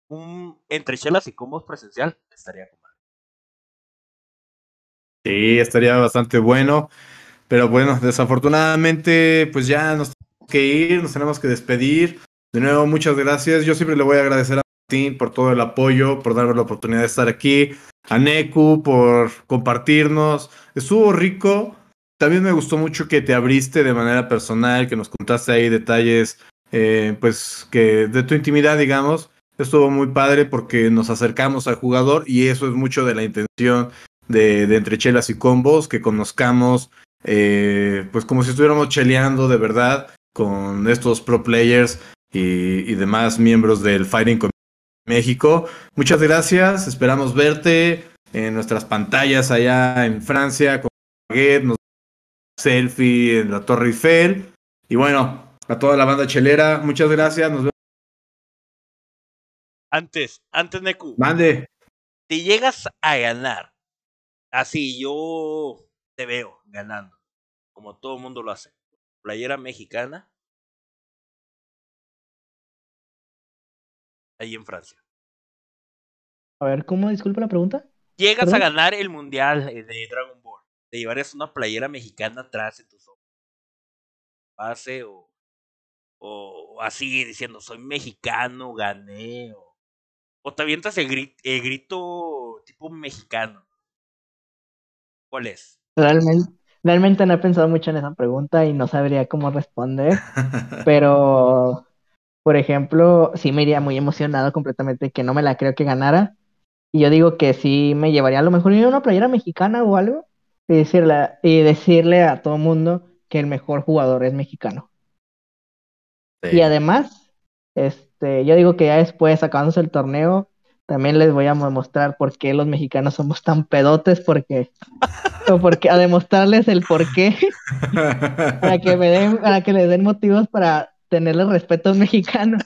un entre chelas y combos presencial estaría con madre. Sí, estaría bastante bueno. Pero bueno, desafortunadamente, pues ya nos que ir, nos tenemos que despedir. De nuevo, muchas gracias. Yo siempre le voy a agradecer a Martín por todo el apoyo, por darme la oportunidad de estar aquí. A Neku por compartirnos. Estuvo rico. También me gustó mucho que te abriste de manera personal, que nos contaste ahí detalles, eh, pues que de tu intimidad, digamos. Estuvo muy padre porque nos acercamos al jugador y eso es mucho de la intención de, de entre chelas y combos, que conozcamos, eh, pues como si estuviéramos cheleando de verdad con estos pro players y, y demás miembros del Fighting Community México. Muchas gracias, esperamos verte en nuestras pantallas allá en Francia con Baguette, nos selfie en la Torre Eiffel. Y bueno, a toda la banda chelera, muchas gracias, nos vemos. Antes, antes Neku, Mande. te llegas a ganar. Así yo te veo ganando, como todo el mundo lo hace. Playera mexicana. Ahí en Francia. A ver, ¿cómo? Disculpa la pregunta. Llegas ¿Perdón? a ganar el mundial de Dragon Ball. Te llevarías una playera mexicana atrás en tus ojos. Pase o, o así diciendo soy mexicano, gané. O, o te avientas el, el grito tipo mexicano. ¿Cuál es? Realmente, realmente no he pensado mucho en esa pregunta y no sabría cómo responder, pero, por ejemplo, sí me iría muy emocionado completamente que no me la creo que ganara. Y yo digo que sí me llevaría a lo mejor ir a una playera mexicana o algo y decirle, y decirle a todo mundo que el mejor jugador es mexicano. Y además, este, yo digo que ya después, acabándose el torneo, también les voy a demostrar por qué los mexicanos somos tan pedotes, porque, o porque a demostrarles el por qué, para que me den, para que les den motivos para tenerle respeto a los mexicanos.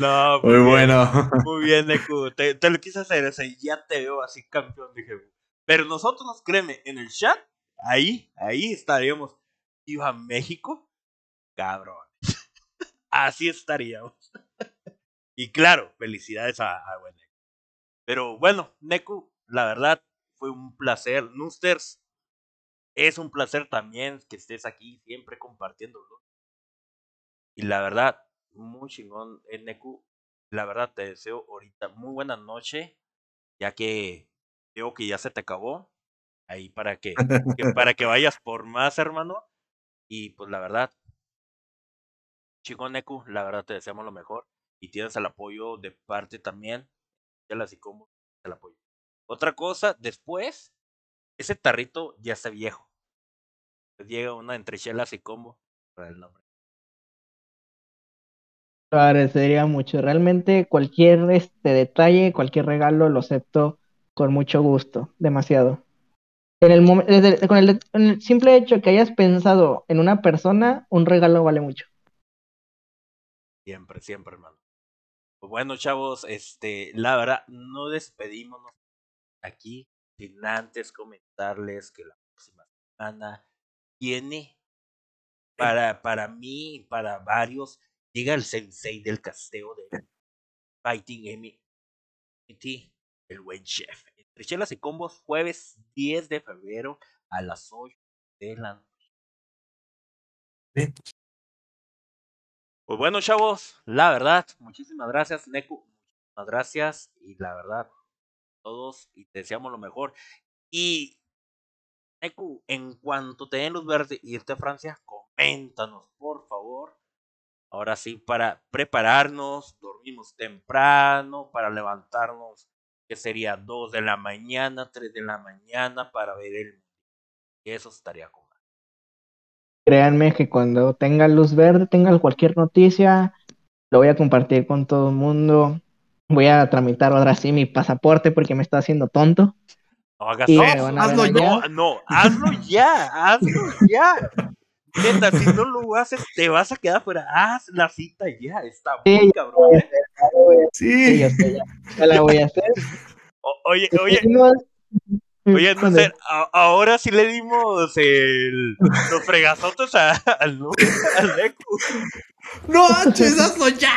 No, Muy bueno. Muy bien, Neku. Te, te lo quise hacer ese. Ya te veo así campeón, dije. Pero nosotros, créeme, en el chat, ahí, ahí estaríamos. Iba a México, cabrón. así estaríamos. Y claro, felicidades a, a. Pero bueno, Neku, la verdad, fue un placer. Nusters, es un placer también que estés aquí siempre compartiéndolo. Y la verdad, muy chingón, eh, Neku. La verdad, te deseo ahorita muy buena noche, ya que veo que ya se te acabó. Ahí para que, que para que vayas por más, hermano. Y pues la verdad, chingón, Neku, la verdad te deseamos lo mejor. Y tienes el apoyo de parte también. Ya así como el apoyo. Otra cosa, después, ese tarrito ya está viejo. Llega una entre chelas y combo para el nombre. Agradecería mucho. Realmente cualquier este detalle, cualquier regalo lo acepto con mucho gusto, demasiado. En el, desde- con el, el simple hecho que hayas pensado en una persona, un regalo vale mucho. Siempre, siempre, hermano. Pues bueno, chavos, este, la verdad, no despedímonos aquí sin antes comentarles que la próxima semana viene para, para mí y para varios, llega el sensei del casteo de Fighting MT, el buen chef. Entre chelas y combos, jueves 10 de febrero a las 8 de la noche. Pues bueno, chavos, la verdad, muchísimas gracias, Neku. Muchísimas gracias. Y la verdad, todos, y te deseamos lo mejor. Y, Neku, en cuanto te den luz verde irte a Francia, coméntanos, por favor. Ahora sí, para prepararnos, dormimos temprano, para levantarnos, que sería 2 de la mañana, 3 de la mañana, para ver el. Eso estaría. Créanme que cuando tenga luz verde, tenga cualquier noticia, lo voy a compartir con todo el mundo. Voy a tramitar ahora sí mi pasaporte porque me está haciendo tonto. No hagas a hazlo No, no, hazlo ya, hazlo ya. Neta, si no lo haces, te vas a quedar fuera. Haz la cita ya, está Sí, muy cabrón. Sí, Sí. yo sé, ya, ya la voy a hacer. O- oye, oye, oye, sé, a- ahora sí le dimos el, los fregazotes a- al, al Deku. No, hazlo ya.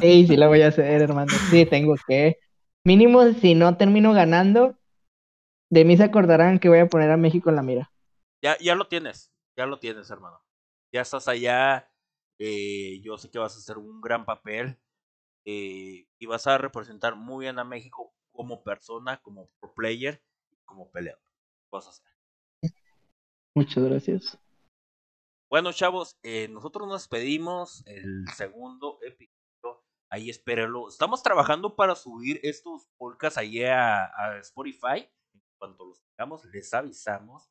Sí, sí la voy a hacer, hermano. Sí, tengo que. Mínimo, si no termino ganando, de mí se acordarán que voy a poner a México en la mira. Ya, ya lo tienes, ya lo tienes, hermano. Ya estás allá. eh, yo sé que vas a hacer un gran papel. eh, y vas a representar muy bien a México como persona, como pro player, como peleador. Vas a hacer. Muchas gracias. Bueno, chavos, eh, nosotros nos despedimos. El segundo episodio, ahí espérenlo. Estamos trabajando para subir estos podcasts ahí a, a Spotify. En cuanto los tengamos, les avisamos.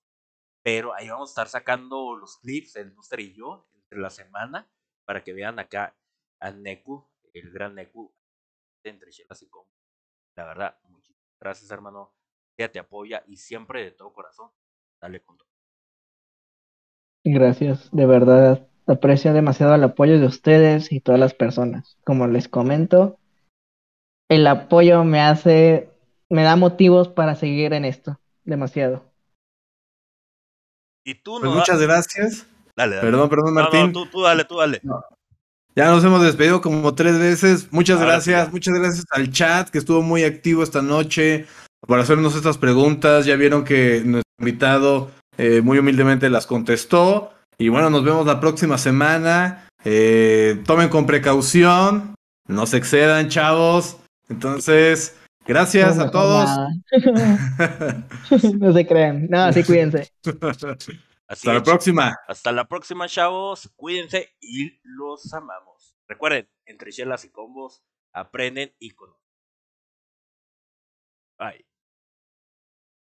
Pero ahí vamos a estar sacando los clips, el Buster y yo, entre la semana, para que vean acá a Neku, el gran Neku, entre chelas y con. La verdad, muchísimas gracias, hermano. Ya te apoya y siempre de todo corazón. Dale con todo. Gracias, de verdad. Aprecio demasiado el apoyo de ustedes y todas las personas. Como les comento, el apoyo me hace, me da motivos para seguir en esto. Demasiado. Y tú Pues no. muchas gracias. Dale, dale. Perdón, perdón, No, Martín. no, tú, tú dale, tú dale. Ya nos hemos despedido como tres veces. Muchas Ahora gracias. Muchas gracias al chat que estuvo muy activo esta noche por hacernos estas preguntas. Ya vieron que nuestro invitado eh, muy humildemente las contestó. Y bueno, nos vemos la próxima semana. Eh, tomen con precaución. No se excedan, chavos. Entonces, gracias No, a todos. No se crean. No, sí, cuídense. Así Hasta la próxima. Hasta la próxima, chavos. Cuídense y los amamos. Recuerden, entre chelas y combos, aprenden y conocen. Bye.